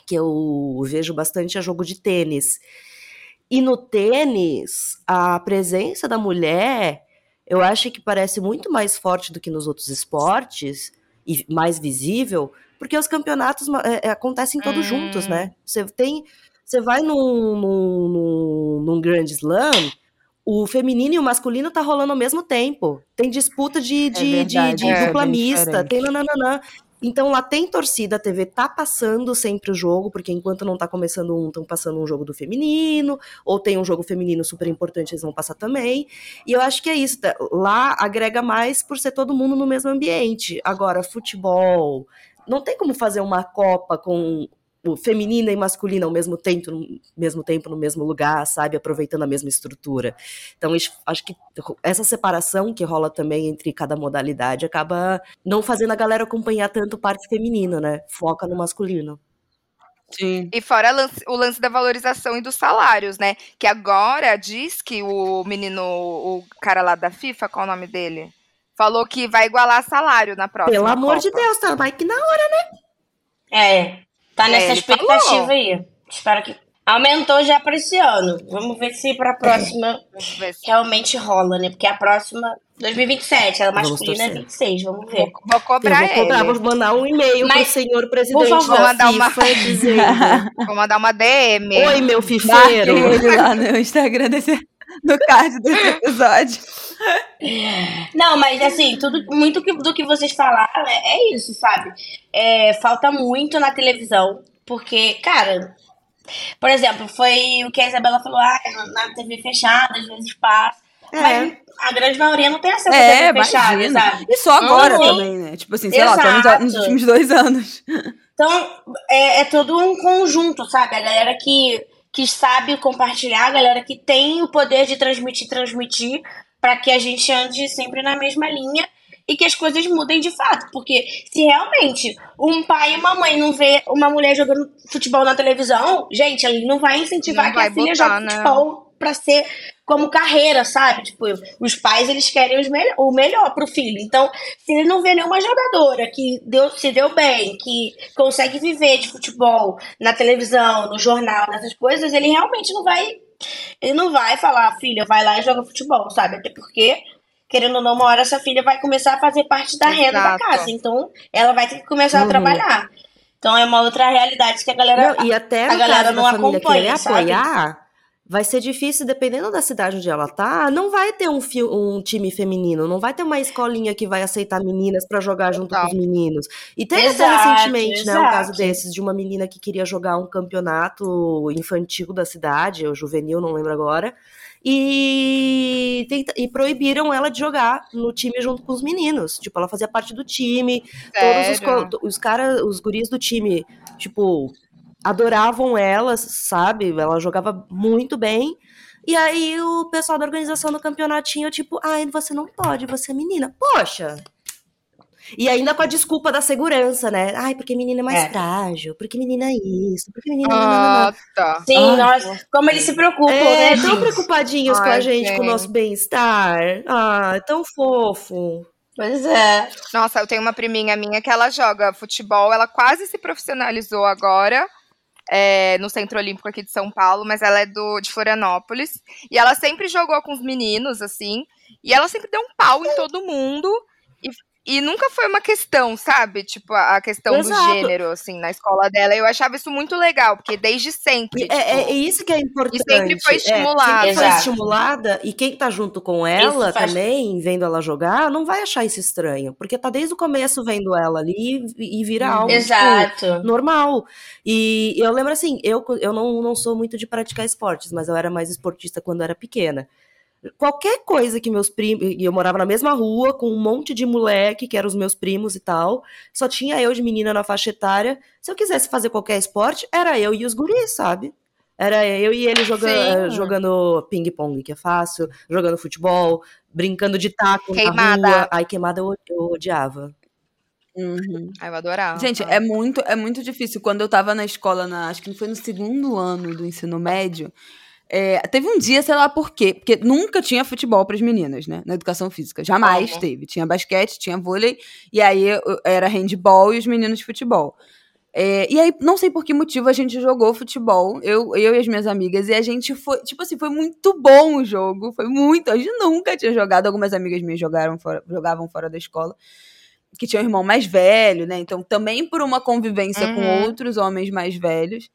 que eu vejo bastante é jogo de tênis. E no tênis, a presença da mulher, eu acho que parece muito mais forte do que nos outros esportes e mais visível, porque os campeonatos é, é, acontecem todos hum. juntos, né? Você tem, você vai num, num, num, Grand Slam, o feminino e o masculino tá rolando ao mesmo tempo. Tem disputa de, de, é de, de é, dupla mista, tem nananã. Então lá tem torcida, a TV tá passando sempre o jogo, porque enquanto não tá começando um, estão passando um jogo do feminino, ou tem um jogo feminino super importante, eles vão passar também. E eu acho que é isso. Tá? Lá agrega mais por ser todo mundo no mesmo ambiente. Agora, futebol. Não tem como fazer uma Copa com feminina e masculina ao mesmo tempo, no mesmo tempo no mesmo lugar, sabe, aproveitando a mesma estrutura. Então, acho que essa separação que rola também entre cada modalidade acaba não fazendo a galera acompanhar tanto parte feminina, né? Foca no masculino. Sim. E fora o lance da valorização e dos salários, né? Que agora diz que o menino, o cara lá da FIFA, qual é o nome dele? Falou que vai igualar salário na próxima. Pelo amor Copa. de Deus, tá mais que na hora, né? É, Tá nessa é, expectativa falou. aí. Espero que. Aumentou já para esse ano. Vamos ver se para a próxima realmente rola, né? Porque a próxima, 2027, ela masculina é 26, vamos ver. Vou, vou cobrar eu vou cobrar, vou mandar um e-mail pro senhor presidente por favor, da mandar uma... dizendo... Vou mandar uma DM. Oi, meu fifeiro. ele lá no Instagram desse, no card desse episódio. Não, mas assim, tudo muito que, do que vocês falaram é, é isso, sabe? É, falta muito na televisão, porque, cara, por exemplo, foi o que a Isabela falou, ah, na TV fechada, às vezes passa. É. Mas a grande maioria não tem acesso é, a TV fechada, sabe? E só agora uhum. também, né? Tipo assim, sei Exato. lá, nos, nos últimos dois anos. Então, é, é todo um conjunto, sabe? A galera que que sabe compartilhar, a galera que tem o poder de transmitir, transmitir, para que a gente ande sempre na mesma linha e que as coisas mudem de fato. Porque se realmente um pai e uma mãe não vê uma mulher jogando futebol na televisão, gente, ele não vai incentivar não que vai a filha botar, jogue né? futebol para ser como carreira, sabe? Tipo, os pais eles querem os me o melhor pro filho. Então, se ele não vê nenhuma jogadora que deu, se deu bem, que consegue viver de futebol na televisão, no jornal, nessas coisas, ele realmente não vai ele não vai falar, filha, vai lá e joga futebol, sabe? Até porque, querendo ou não, uma hora essa filha vai começar a fazer parte da renda Exato. da casa. Então, ela vai ter que começar uhum. a trabalhar. Então é uma outra realidade que a galera não, e até a galera não acompanha, apoiar, vai ser difícil, dependendo da cidade onde ela tá, não vai ter um, um time feminino, não vai ter uma escolinha que vai aceitar meninas para jogar junto com os meninos. E teve exato, até recentemente, exato. né, um caso desses, de uma menina que queria jogar um campeonato infantil da cidade, ou juvenil, não lembro agora, e, e proibiram ela de jogar no time junto com os meninos. Tipo, ela fazia parte do time, Sério? todos os, os caras, os guris do time, tipo, adoravam ela, sabe? Ela jogava muito bem. E aí o pessoal da organização do campeonatinho, tipo, ai, você não pode, você é menina. Poxa, e ainda com a desculpa da segurança, né? Ai, porque menina é mais é. frágil, porque menina é isso, porque menina é. Ah, tá. Sim, Ai, nossa, como eles se preocupam, é, né? Tão preocupadinhos Ai, com a gente, gente, com o nosso bem-estar. Ah, tão fofo. Pois é. Nossa, eu tenho uma priminha minha que ela joga futebol, ela quase se profissionalizou agora. É, no Centro Olímpico aqui de São Paulo, mas ela é do de Florianópolis. E ela sempre jogou com os meninos, assim. E ela sempre deu um pau em todo mundo. E nunca foi uma questão, sabe? Tipo, a questão Exato. do gênero, assim, na escola dela. Eu achava isso muito legal, porque desde sempre. É, tipo, é, é isso que é importante. E sempre foi estimulada. É, sempre foi estimulada, e quem tá junto com ela também, vendo ela jogar, não vai achar isso estranho. Porque tá desde o começo vendo ela ali e, e vira algo tipo, Exato. Tipo, normal. E eu lembro assim, eu, eu não, não sou muito de praticar esportes, mas eu era mais esportista quando era pequena qualquer coisa que meus primos. E eu morava na mesma rua com um monte de moleque, que eram os meus primos e tal. Só tinha eu de menina na faixa etária. Se eu quisesse fazer qualquer esporte, era eu e os guris, sabe? Era eu e ele jogando, jogando ping-pong, que é fácil, jogando futebol, brincando de taco queimada. na rua. Ai, queimada eu, eu odiava. Uhum. Ai, eu adorava. Gente, é muito, é muito difícil. Quando eu tava na escola, na, acho que foi no segundo ano do ensino médio, é, teve um dia, sei lá por quê, porque nunca tinha futebol para as meninas, né? Na educação física. Jamais uhum. teve. Tinha basquete, tinha vôlei, e aí era handball e os meninos de futebol. É, e aí, não sei por que motivo, a gente jogou futebol, eu, eu e as minhas amigas, e a gente foi, tipo assim, foi muito bom o jogo, foi muito, a gente nunca tinha jogado, algumas amigas minhas jogaram fora, jogavam fora da escola, que tinha um irmão mais velho, né, então também por uma convivência uhum. com outros homens mais velhos,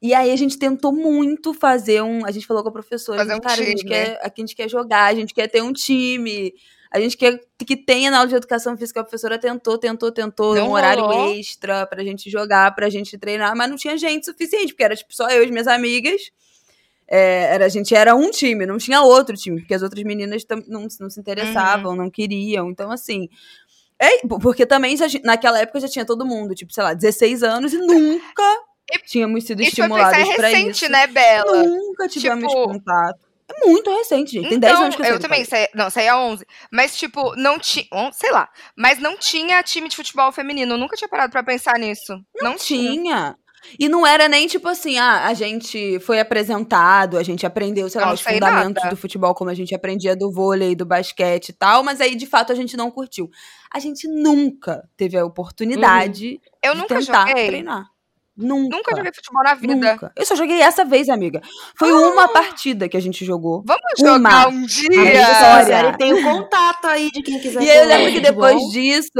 e aí a gente tentou muito fazer um. A gente falou com a professora, fazer um cara, time, a gente quer, aqui a gente quer jogar, a gente quer ter um time. A gente quer que tenha na aula de educação física, a professora tentou, tentou, tentou, não um horário rolou. extra pra gente jogar, pra gente treinar, mas não tinha gente suficiente, porque era tipo só eu e minhas amigas. É, era, a gente era um time, não tinha outro time, porque as outras meninas não, não se interessavam, uhum. não queriam. Então, assim. É, porque também já, naquela época já tinha todo mundo, tipo, sei lá, 16 anos e nunca e, tínhamos sido estimulados para isso. recente, né, Bela? Nunca tivemos tipo, contato. É muito recente, gente. Tem então, 10 anos que eu, eu também, não, saí a 11. Mas, tipo, não tinha. Sei lá. Mas não tinha time de futebol feminino. Eu nunca tinha parado pra pensar nisso. Não, não tinha. tinha. E não era nem tipo assim, ah, a gente foi apresentado, a gente aprendeu, sei lá, os fundamentos nada. do futebol, como a gente aprendia do vôlei, do basquete e tal, mas aí de fato a gente não curtiu. A gente nunca teve a oportunidade uhum. eu de nunca tentar joguei. treinar. Nunca. Nunca joguei futebol na vida. Nunca. Eu só joguei essa vez, amiga. Foi ah. uma partida que a gente jogou. Vamos jogar uma. um dia. A tem o contato aí de quem quiser. E eu lembro que depois disso,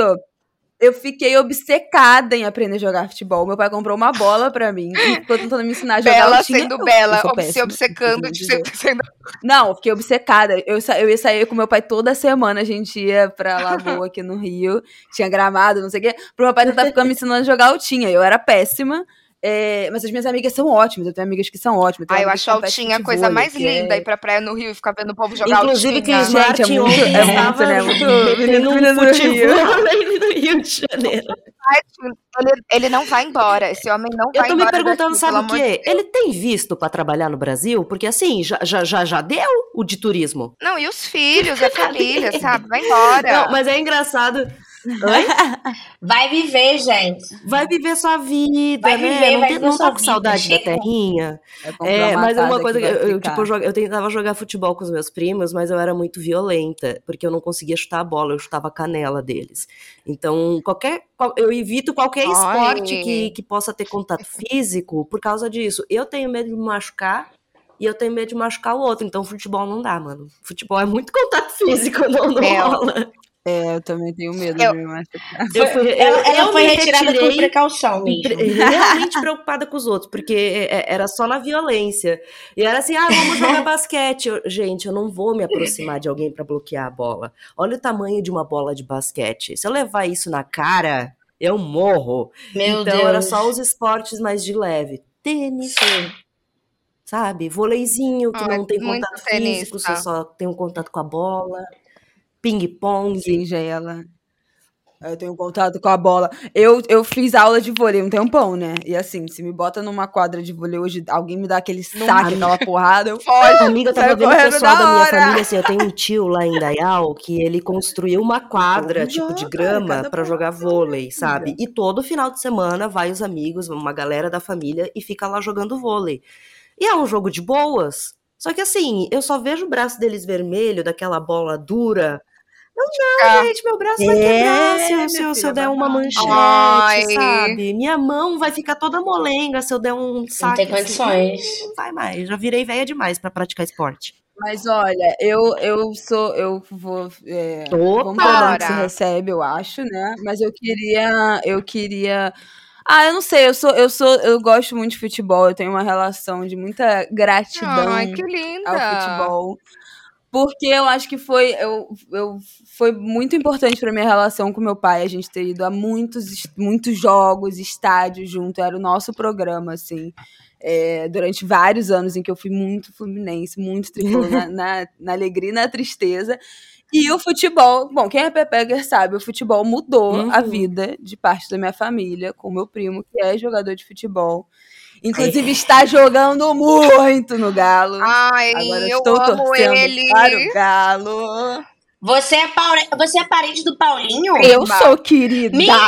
eu fiquei obcecada em aprender a jogar futebol. Meu pai comprou uma bola pra mim e ficou tentando me ensinar a jogar. Bela sendo bela, se obcecando de ser sendo... Não, eu fiquei obcecada. Eu, eu ia sair com meu pai toda semana, a gente ia pra Lagoa aqui no Rio, tinha gramado, não sei o quê, pro meu pai tentar ficar me ensinando a jogar altinha. Eu era péssima. É, mas as minhas amigas são ótimas, eu tenho amigas que são ótimas. Ah, eu acho a Altinha a coisa mais linda é... ir pra praia no Rio e ficar vendo o povo jogar Inclusive, Altinha. Inclusive, Cris Martin é muito, é muito, né? Muito menino, menino no Rio. de Janeiro. Ele, não vai embora, esse homem não vai embora. Eu tô me perguntando, daqui, sabe o quê? Ele tem visto pra trabalhar no Brasil? Porque assim, já, já, já, já deu o de turismo. Não, e os filhos, a família, sabe? Vai embora. Não, mas é engraçado Vai viver, gente. Vai viver sua vida, vai né? Viver, não, vai não tá com saudade da terrinha. É, é mas é uma coisa que eu, eu, tipo, eu, eu tentava jogar futebol com os meus primos, mas eu era muito violenta, porque eu não conseguia chutar a bola, eu chutava a canela deles. Então, qualquer. Eu evito qualquer Ai. esporte que, que possa ter contato físico por causa disso. Eu tenho medo de me machucar e eu tenho medo de machucar o outro. Então, futebol não dá, mano. Futebol é muito contato físico, não, não é. rola. É, eu também tenho medo eu, de me machucar. Eu fui, eu, ela, ela foi retirada por precaução mesmo. Realmente preocupada com os outros, porque é, é, era só na violência. E era assim, ah, vamos jogar basquete. Eu, gente, eu não vou me aproximar de alguém para bloquear a bola. Olha o tamanho de uma bola de basquete. Se eu levar isso na cara, eu morro. Meu então Deus. era só os esportes mais de leve. Tênis, sabe? Voleizinho, que ah, não tem contato físico, você só tem um contato com a bola ping-pong. Sim, já ela. Eu tenho contato com a bola. Eu, eu fiz aula de vôlei um tempão, né? E assim, se me bota numa quadra de vôlei hoje, alguém me dá aquele saque, aquela porrada, eu foge. Amiga, eu tava vendo o pessoal da, da minha família, assim, eu tenho um tio lá em Dayal que ele construiu uma quadra, tipo, de grama para jogar vôlei, sabe? E todo final de semana vai os amigos, uma galera da família, e fica lá jogando vôlei. E é um jogo de boas. Só que assim, eu só vejo o braço deles vermelho, daquela bola dura, não, não, gente, meu braço vai quebrar se, eu, se, eu, se eu der uma manchete, Ai. sabe? Minha mão vai ficar toda molenga se eu der um saque. Não tem assim. condições. Assim, não vai mais. Já virei velha demais para praticar esporte. Mas olha, eu, eu sou. Eu vou. É, vamos ver se recebe, eu acho, né? Mas eu queria. Eu queria. Ah, eu não sei, eu sou, eu sou, eu gosto muito de futebol, eu tenho uma relação de muita gratidão Ai, que linda. ao futebol porque eu acho que foi, eu, eu, foi muito importante para minha relação com meu pai a gente ter ido a muitos, muitos jogos, estádios junto, era o nosso programa, assim. É, durante vários anos em que eu fui muito fluminense, muito tricolor, na, na, na, alegria e na tristeza. E o futebol, bom, quem é Pepegger sabe, o futebol mudou uhum. a vida de parte da minha família, com meu primo, que é jogador de futebol. Inclusive, está jogando muito no Galo. Ai, Agora eu estou amo ele. para o Galo. Você é, Paul... Você é parente do Paulinho? Eu sou, querida. Mentira!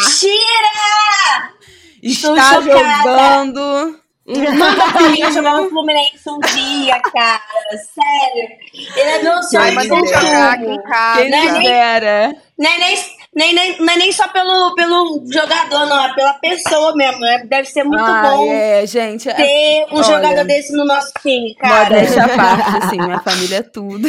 Está jogando. Manda o Paulinho jogar no Fluminense um dia, cara. Sério. Ele é meu sonho. Ai, mas ele jogar aqui em casa. Quem não dera. Nem, nem, nem, nem, não é nem só pelo, pelo jogador, não, é pela pessoa mesmo. Né? Deve ser muito ah, bom é, gente, é, ter um olha, jogador desse no nosso time, cara. Modéstia à parte, assim, minha família é tudo.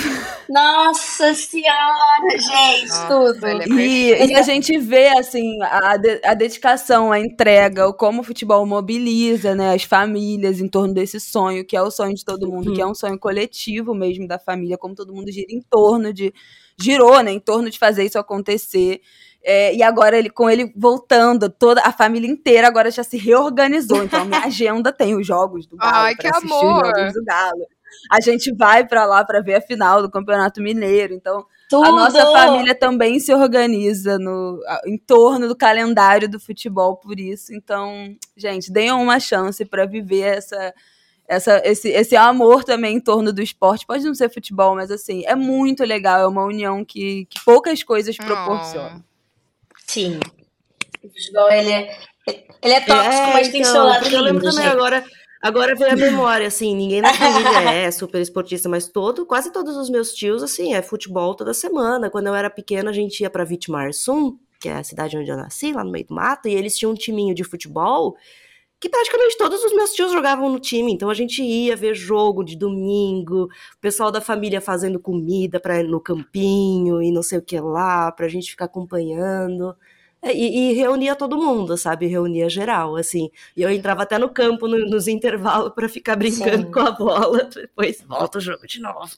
Nossa senhora, gente, Nossa, tudo. É e, e, a gente vê, assim, a, a dedicação, a entrega, o como o futebol mobiliza, né, as famílias em torno desse sonho, que é o sonho de todo mundo, uhum. que é um sonho coletivo mesmo da família, como todo mundo gira em torno de girou, né, em torno de fazer isso acontecer. É, e agora ele com ele voltando, toda a família inteira agora já se reorganizou. Então minha agenda tem os jogos do Galo. Ai, que amor! Os jogos do Galo. A gente vai para lá para ver a final do Campeonato Mineiro. Então Tudo. a nossa família também se organiza no em torno do calendário do futebol por isso. Então, gente, deem uma chance para viver essa essa, esse, esse amor também em torno do esporte. Pode não ser futebol, mas assim, é muito legal. É uma união que, que poucas coisas proporcionam. Sim. O futebol, ele é, ele é tóxico, é, mas tem então, seu lado Eu lembro também agora... Agora veio a memória, assim, ninguém na família é super esportista, mas todo, quase todos os meus tios, assim, é futebol toda semana. Quando eu era pequena, a gente ia pra Vitmarsum, que é a cidade onde eu nasci, lá no meio do mato, e eles tinham um timinho de futebol que praticamente todos os meus tios jogavam no time, então a gente ia ver jogo de domingo, o pessoal da família fazendo comida para no campinho e não sei o que lá, pra gente ficar acompanhando. É, e, e, reunia todo mundo, sabe? Reunia geral, assim. E eu entrava até no campo no, nos intervalos para ficar brincando Sim. com a bola. Depois volta o jogo de novo.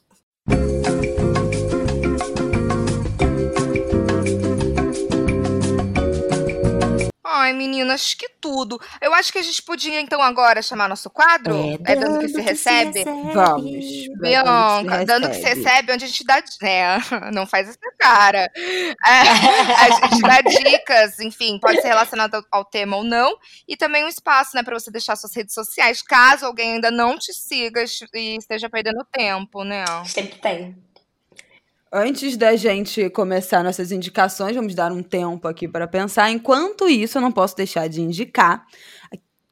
Ai, meninas, que tudo. Eu acho que a gente podia, então, agora chamar nosso quadro. É, é dando que se recebe? Se recebe. Vamos. Bianca, dando que se recebe, onde a gente dá. É, não faz essa cara. É, a gente dá dicas, enfim, pode ser relacionado ao, tema ou não. E também um espaço, né, para você deixar suas redes sociais, caso alguém ainda não te siga e esteja perdendo tempo, né? Sempre tem. Antes da gente começar nossas indicações, vamos dar um tempo aqui para pensar. Enquanto isso, eu não posso deixar de indicar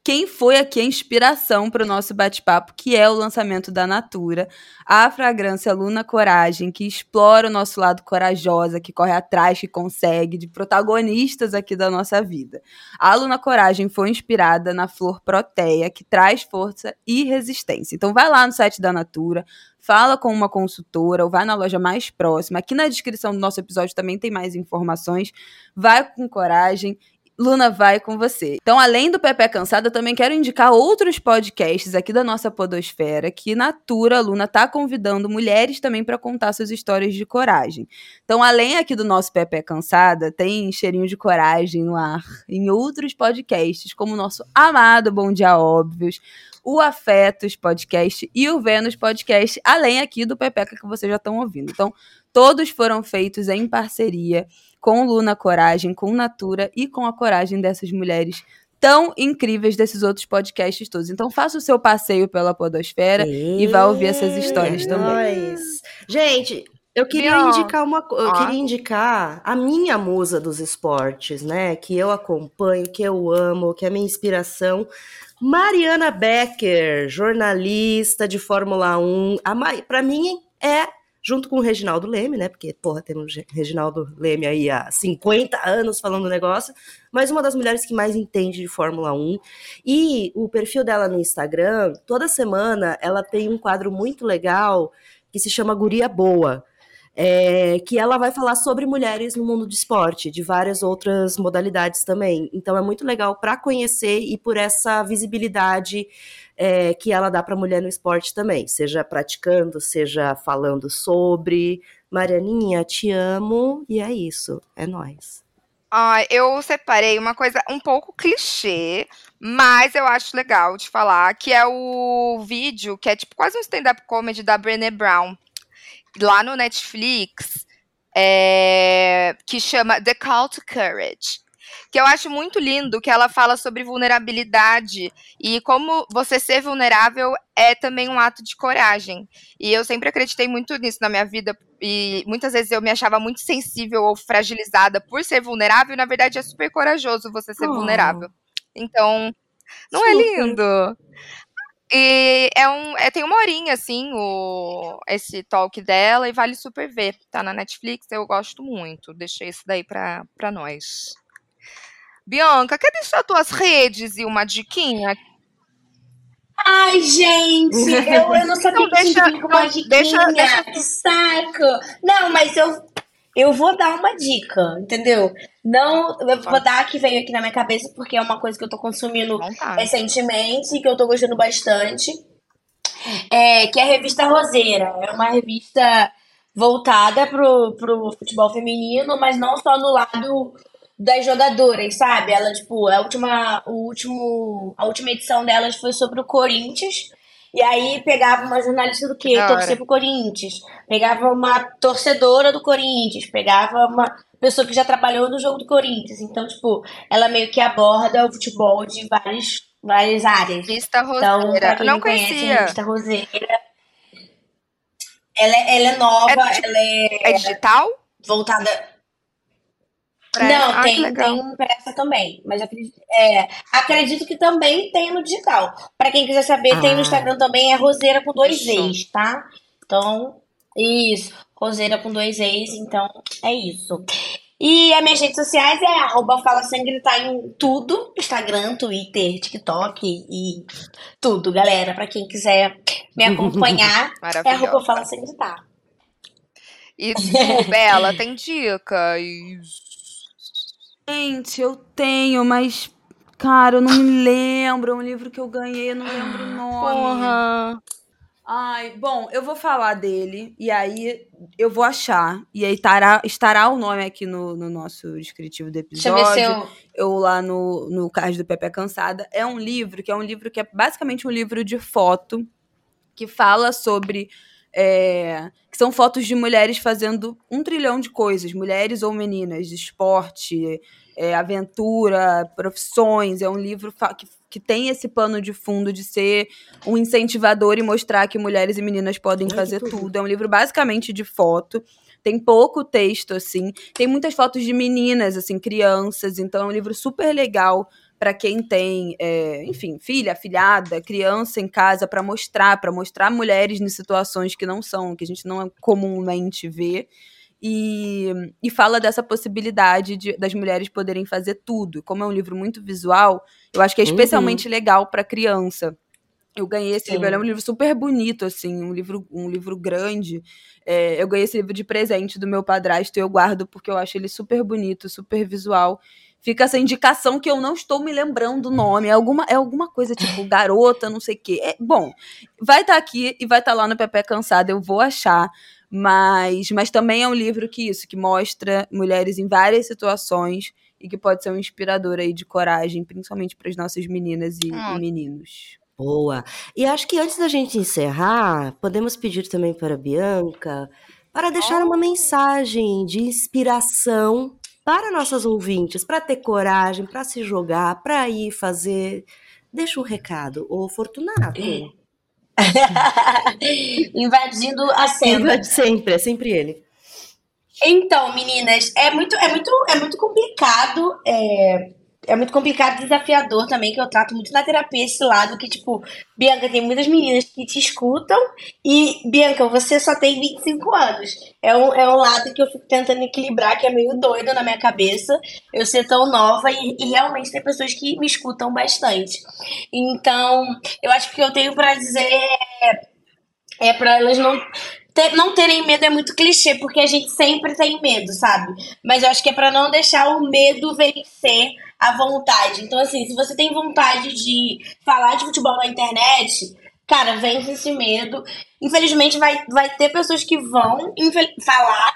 quem foi aqui a inspiração para o nosso bate-papo, que é o lançamento da Natura, a fragrância Luna Coragem, que explora o nosso lado corajosa, que corre atrás, que consegue, de protagonistas aqui da nossa vida. A Luna Coragem foi inspirada na flor proteia, que traz força e resistência. Então vai lá no site da Natura, fala com uma consultora ou vai na loja mais próxima. Aqui na descrição do nosso episódio também tem mais informações. Vai com coragem Luna vai com você. Então, além do Pepe Cansado, eu também quero indicar outros podcasts aqui da nossa podosfera que Natura Luna tá convidando mulheres também para contar suas histórias de coragem. Então, além aqui do nosso Pepe Cansada, tem cheirinho de coragem no ar em outros podcasts, como o nosso amado Bom Dia Óbvios, o Afetos Podcast e o Vênus Podcast, além aqui do Pepeca que vocês já estão ouvindo. Então, Todos foram feitos em parceria com Luna Coragem, com Natura e com a coragem dessas mulheres tão incríveis desses outros podcasts todos. Então faça o seu passeio pela podosfera e, e vá ouvir essas histórias também. Gente, eu queria indicar uma eu queria indicar a minha musa dos esportes, né, que eu acompanho, que eu amo, que é minha inspiração, Mariana Becker, jornalista de Fórmula 1. Para mim é junto com o Reginaldo Leme, né? Porque, porra, temos Reginaldo Leme aí há 50 anos falando o negócio, mas uma das mulheres que mais entende de Fórmula 1. E o perfil dela no Instagram, toda semana ela tem um quadro muito legal que se chama Guria Boa. É, que ela vai falar sobre mulheres no mundo do esporte, de várias outras modalidades também. Então é muito legal para conhecer e por essa visibilidade é, que ela dá para mulher no esporte também, seja praticando, seja falando sobre. Marianinha, te amo e é isso, é nós. Ah, eu separei uma coisa um pouco clichê, mas eu acho legal de falar, que é o vídeo, que é tipo quase um stand-up comedy da Brené Brown, lá no Netflix, é, que chama The Call to Courage que eu acho muito lindo, que ela fala sobre vulnerabilidade e como você ser vulnerável é também um ato de coragem. E eu sempre acreditei muito nisso na minha vida e muitas vezes eu me achava muito sensível ou fragilizada por ser vulnerável, e na verdade é super corajoso você ser oh. vulnerável. Então, não super. é lindo? E é um, é, tem uma horinha, assim, o, esse talk dela, e vale super ver. Tá na Netflix, eu gosto muito. Deixei isso daí pra, pra nós. Bianca, quer deixar tuas redes e uma diquinha? Ai, gente, eu, eu não sabia então, que deixa, tinha uma diquinha. Deixa, deixa... Que saco. Não, mas eu, eu vou dar uma dica, entendeu? Não, eu vou dar que veio aqui na minha cabeça, porque é uma coisa que eu tô consumindo recentemente e que eu tô gostando bastante. É, que é a revista Roseira. É uma revista voltada pro, pro futebol feminino, mas não só no lado das jogadoras, sabe? Ela, tipo, a última, o último, a última edição delas foi sobre o Corinthians. E aí pegava uma jornalista do quê? Torcer pro Corinthians. Pegava uma torcedora do Corinthians. Pegava uma pessoa que já trabalhou no jogo do Corinthians. Então, tipo, ela meio que aborda o futebol de várias, várias áreas. Vista Roseira. Então, pra quem não, conhecia. a Vista Roseira. Ela, é, ela é nova, é, ela é. É digital? Voltada não, ah, tem, tem impressa também. Mas acredito, é, acredito que também tem no digital. Para quem quiser saber, ah. tem no ah. Instagram também, é Roseira com dois ex, tá? Então, isso. Roseira com dois ex, então é isso. E as minhas redes sociais é arroba Fala Sem Gritar em tudo. Instagram, Twitter, TikTok e tudo, galera. Pra quem quiser me acompanhar, é arroba Fala Sem Gritar. E Bela, tem dicas? Gente, eu tenho, mas. Cara, eu não me lembro. É um livro que eu ganhei, eu não lembro o nome. Porra. Ai, bom, eu vou falar dele e aí eu vou achar. E aí tará, estará o nome aqui no, no nosso descritivo do episódio. Deixa eu ver se eu... eu lá no, no card do Pepe Cansada. É um livro que é um livro que é basicamente um livro de foto que fala sobre é, que são fotos de mulheres fazendo um trilhão de coisas, mulheres ou meninas, esporte, é, aventura, profissões. É um livro que, que tem esse pano de fundo de ser um incentivador e mostrar que mulheres e meninas podem Ai, fazer tudo. tudo. É um livro basicamente de foto. Tem pouco texto, assim. Tem muitas fotos de meninas, assim, crianças. Então é um livro super legal para quem tem, é, enfim, filha, filhada, criança em casa, para mostrar, para mostrar mulheres em situações que não são, que a gente não comumente vê. E, e fala dessa possibilidade de, das mulheres poderem fazer tudo. Como é um livro muito visual, eu acho que é uhum. especialmente uhum. legal para criança. Eu ganhei esse Sim. livro, é um livro super bonito, assim, um livro, um livro grande. É, eu ganhei esse livro de presente do meu padrasto e eu guardo porque eu acho ele super bonito, super visual fica essa indicação que eu não estou me lembrando o nome. É alguma, é alguma coisa tipo garota, não sei o quê. É, bom, vai estar tá aqui e vai estar tá lá no Pepe Cansada, eu vou achar. Mas, mas também é um livro que isso, que mostra mulheres em várias situações e que pode ser um inspirador aí de coragem, principalmente para as nossas meninas e, hum. e meninos. Boa. E acho que antes da gente encerrar, podemos pedir também para a Bianca para deixar uma mensagem de inspiração para nossas ouvintes, para ter coragem, para se jogar, para ir fazer. Deixa um recado, ô Fortunato. Invadindo a cena. Sempre, é sempre ele. Então, meninas, é muito, é muito, é muito complicado. É é muito complicado desafiador também, que eu trato muito na terapia esse lado, que, tipo, Bianca, tem muitas meninas que te escutam e, Bianca, você só tem 25 anos. É um, é um lado que eu fico tentando equilibrar, que é meio doido na minha cabeça, eu ser tão nova e, e realmente tem pessoas que me escutam bastante. Então, eu acho que eu tenho para dizer é, é para elas não ter, não terem medo é muito clichê, porque a gente sempre tem medo, sabe? Mas eu acho que é para não deixar o medo vencer a vontade. Então, assim, se você tem vontade de falar de futebol na internet, cara, vence esse medo. Infelizmente, vai, vai ter pessoas que vão falar,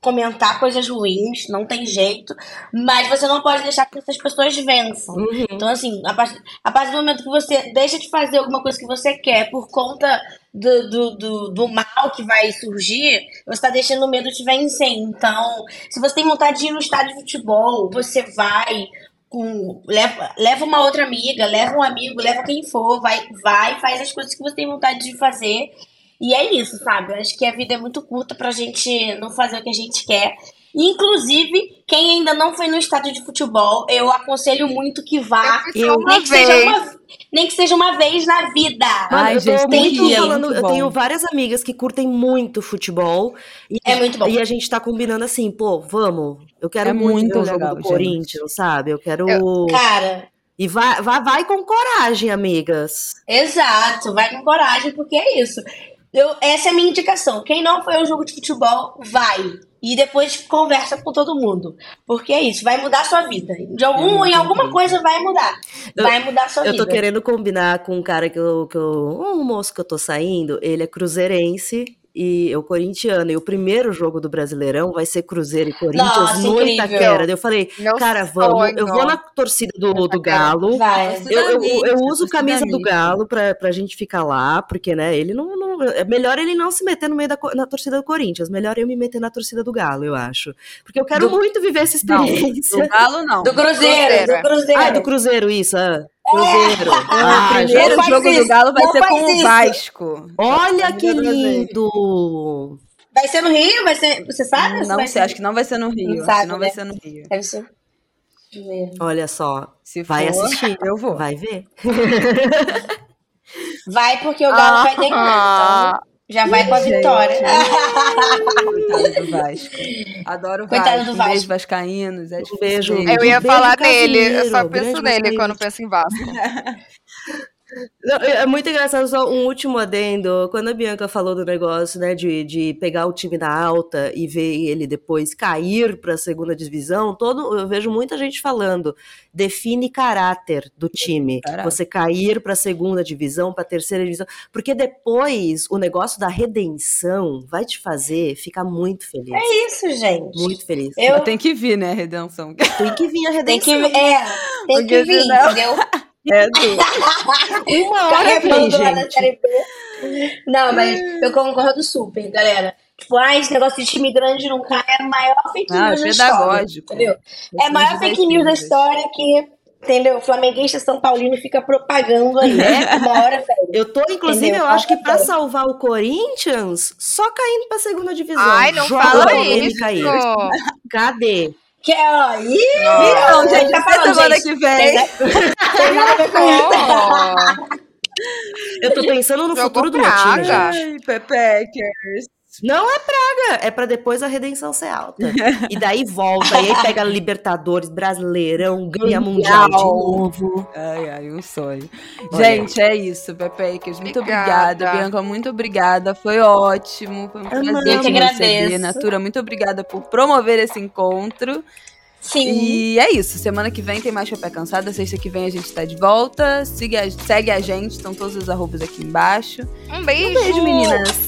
comentar coisas ruins, não tem jeito, mas você não pode deixar que essas pessoas vençam. Uhum. Então, assim, a partir, a partir do momento que você deixa de fazer alguma coisa que você quer por conta do, do, do, do mal que vai surgir, você está deixando o medo te vencer. Então, se você tem vontade de ir no estádio de futebol, você vai. Com, leva, leva uma outra amiga, leva um amigo, leva quem for, vai, vai, faz as coisas que você tem vontade de fazer e é isso, sabe? Eu acho que a vida é muito curta pra gente não fazer o que a gente quer. Inclusive, quem ainda não foi no estádio de futebol, eu aconselho muito que vá. Eu, nem, que seja uma, nem que seja uma vez na vida. Ai, eu, gente, muito falando, eu tenho várias amigas que curtem muito futebol. E, é muito bom. E a gente tá combinando assim, pô, vamos. Eu quero é muito, muito o jogo do Corinthians, sabe? Eu quero. Eu, cara. E vai, vai, vai com coragem, amigas. Exato, vai com coragem, porque é isso. Eu, essa é a minha indicação. Quem não foi ao jogo de futebol, vai. E depois conversa com todo mundo. Porque é isso, vai mudar a sua vida. De algum, em alguma coisa vai mudar. Vai mudar a sua eu vida. Eu tô querendo combinar com um cara que eu, que eu. Um moço que eu tô saindo, ele é cruzeirense e eu corintiana, e o primeiro jogo do Brasileirão vai ser Cruzeiro e Corinthians Nossa, no incrível. Itaquera. Eu falei, Meu cara, vamos, sonho. eu vou na torcida do, do Galo. Vai. Eu, eu, eu, eu uso camisa do Galo pra, pra gente ficar lá, porque, né, ele não, não, É melhor ele não se meter no meio da na torcida do Corinthians. Melhor eu me meter na torcida do Galo, eu acho. Porque eu quero do, muito viver essa experiência. Não, do Galo, não. Do Cruzeiro, do Cruzeiro. Ah, do Cruzeiro, isso. Ah. Cruzeiro. Ah, o primeiro jogo isso. do Galo vai não ser com isso. o Vasco. Olha que lindo! Vai ser no Rio? Vai ser, você sabe? Não sei, acho que não vai ser no Rio. Não, sabe, não né? vai ser no Rio. Deve ser. Olha só, se vai for, assistir, eu vou. Vai ver. Vai porque o Galo ah, vai ter então já vai com a vitória. Coitado do Vasco. Adoro o Coitado Vasco. Do Vasco. Um beijo vascaínos. É um beijo. Eu ia falar nele, eu só penso nele quando penso em Vasco. É muito engraçado, só um último adendo. Quando a Bianca falou do negócio, né, de, de pegar o time da alta e ver ele depois cair para a segunda divisão, todo, eu vejo muita gente falando, define caráter do time. Caraca. Você cair para a segunda divisão, para a terceira divisão, porque depois o negócio da redenção vai te fazer ficar muito feliz. É isso, gente. Muito feliz. Eu... Tem que vir, né, a redenção. Tem que vir a redenção. Tem que, é, tem que vir, entendeu? É, Uma hora vem, gente. Não, mas eu concordo super, galera. Tipo, ah, esse negócio de time grande não cai é a maior fake ah, news ah, da história. Entendeu? É a maior fake news da história que Entendeu? Flamenguista São Paulino fica propagando aí, né? Uma hora, velho. Eu tô, inclusive, Entendeu? eu acho que pra salvar o Corinthians, só caindo pra segunda divisão. Ai, não Joga fala isso. Cair. Cadê? Que é, ó, ih, não, gente, tá falando, semana gente, que vem. Tem nada a ver com isso. Eu tô pensando no Jogou futuro do meu time, gente. Não é praga, é para depois a redenção ser alta. e daí volta, e aí pega Libertadores, Brasileirão, ganha Mundial, de novo. Ai, ai, um sonho. Olha. Gente, é isso, Pepekers. Muito obrigada. obrigada. Bianca, muito obrigada. Foi ótimo. Foi um prazer. Eu que agradeço. Natura, muito obrigada por promover esse encontro. Sim. E é isso. Semana que vem tem mais Pé Cansada. Sexta que vem a gente tá de volta. Siga, segue a gente, estão todos os arrobas aqui embaixo. Um beijo. Um beijo, meninas.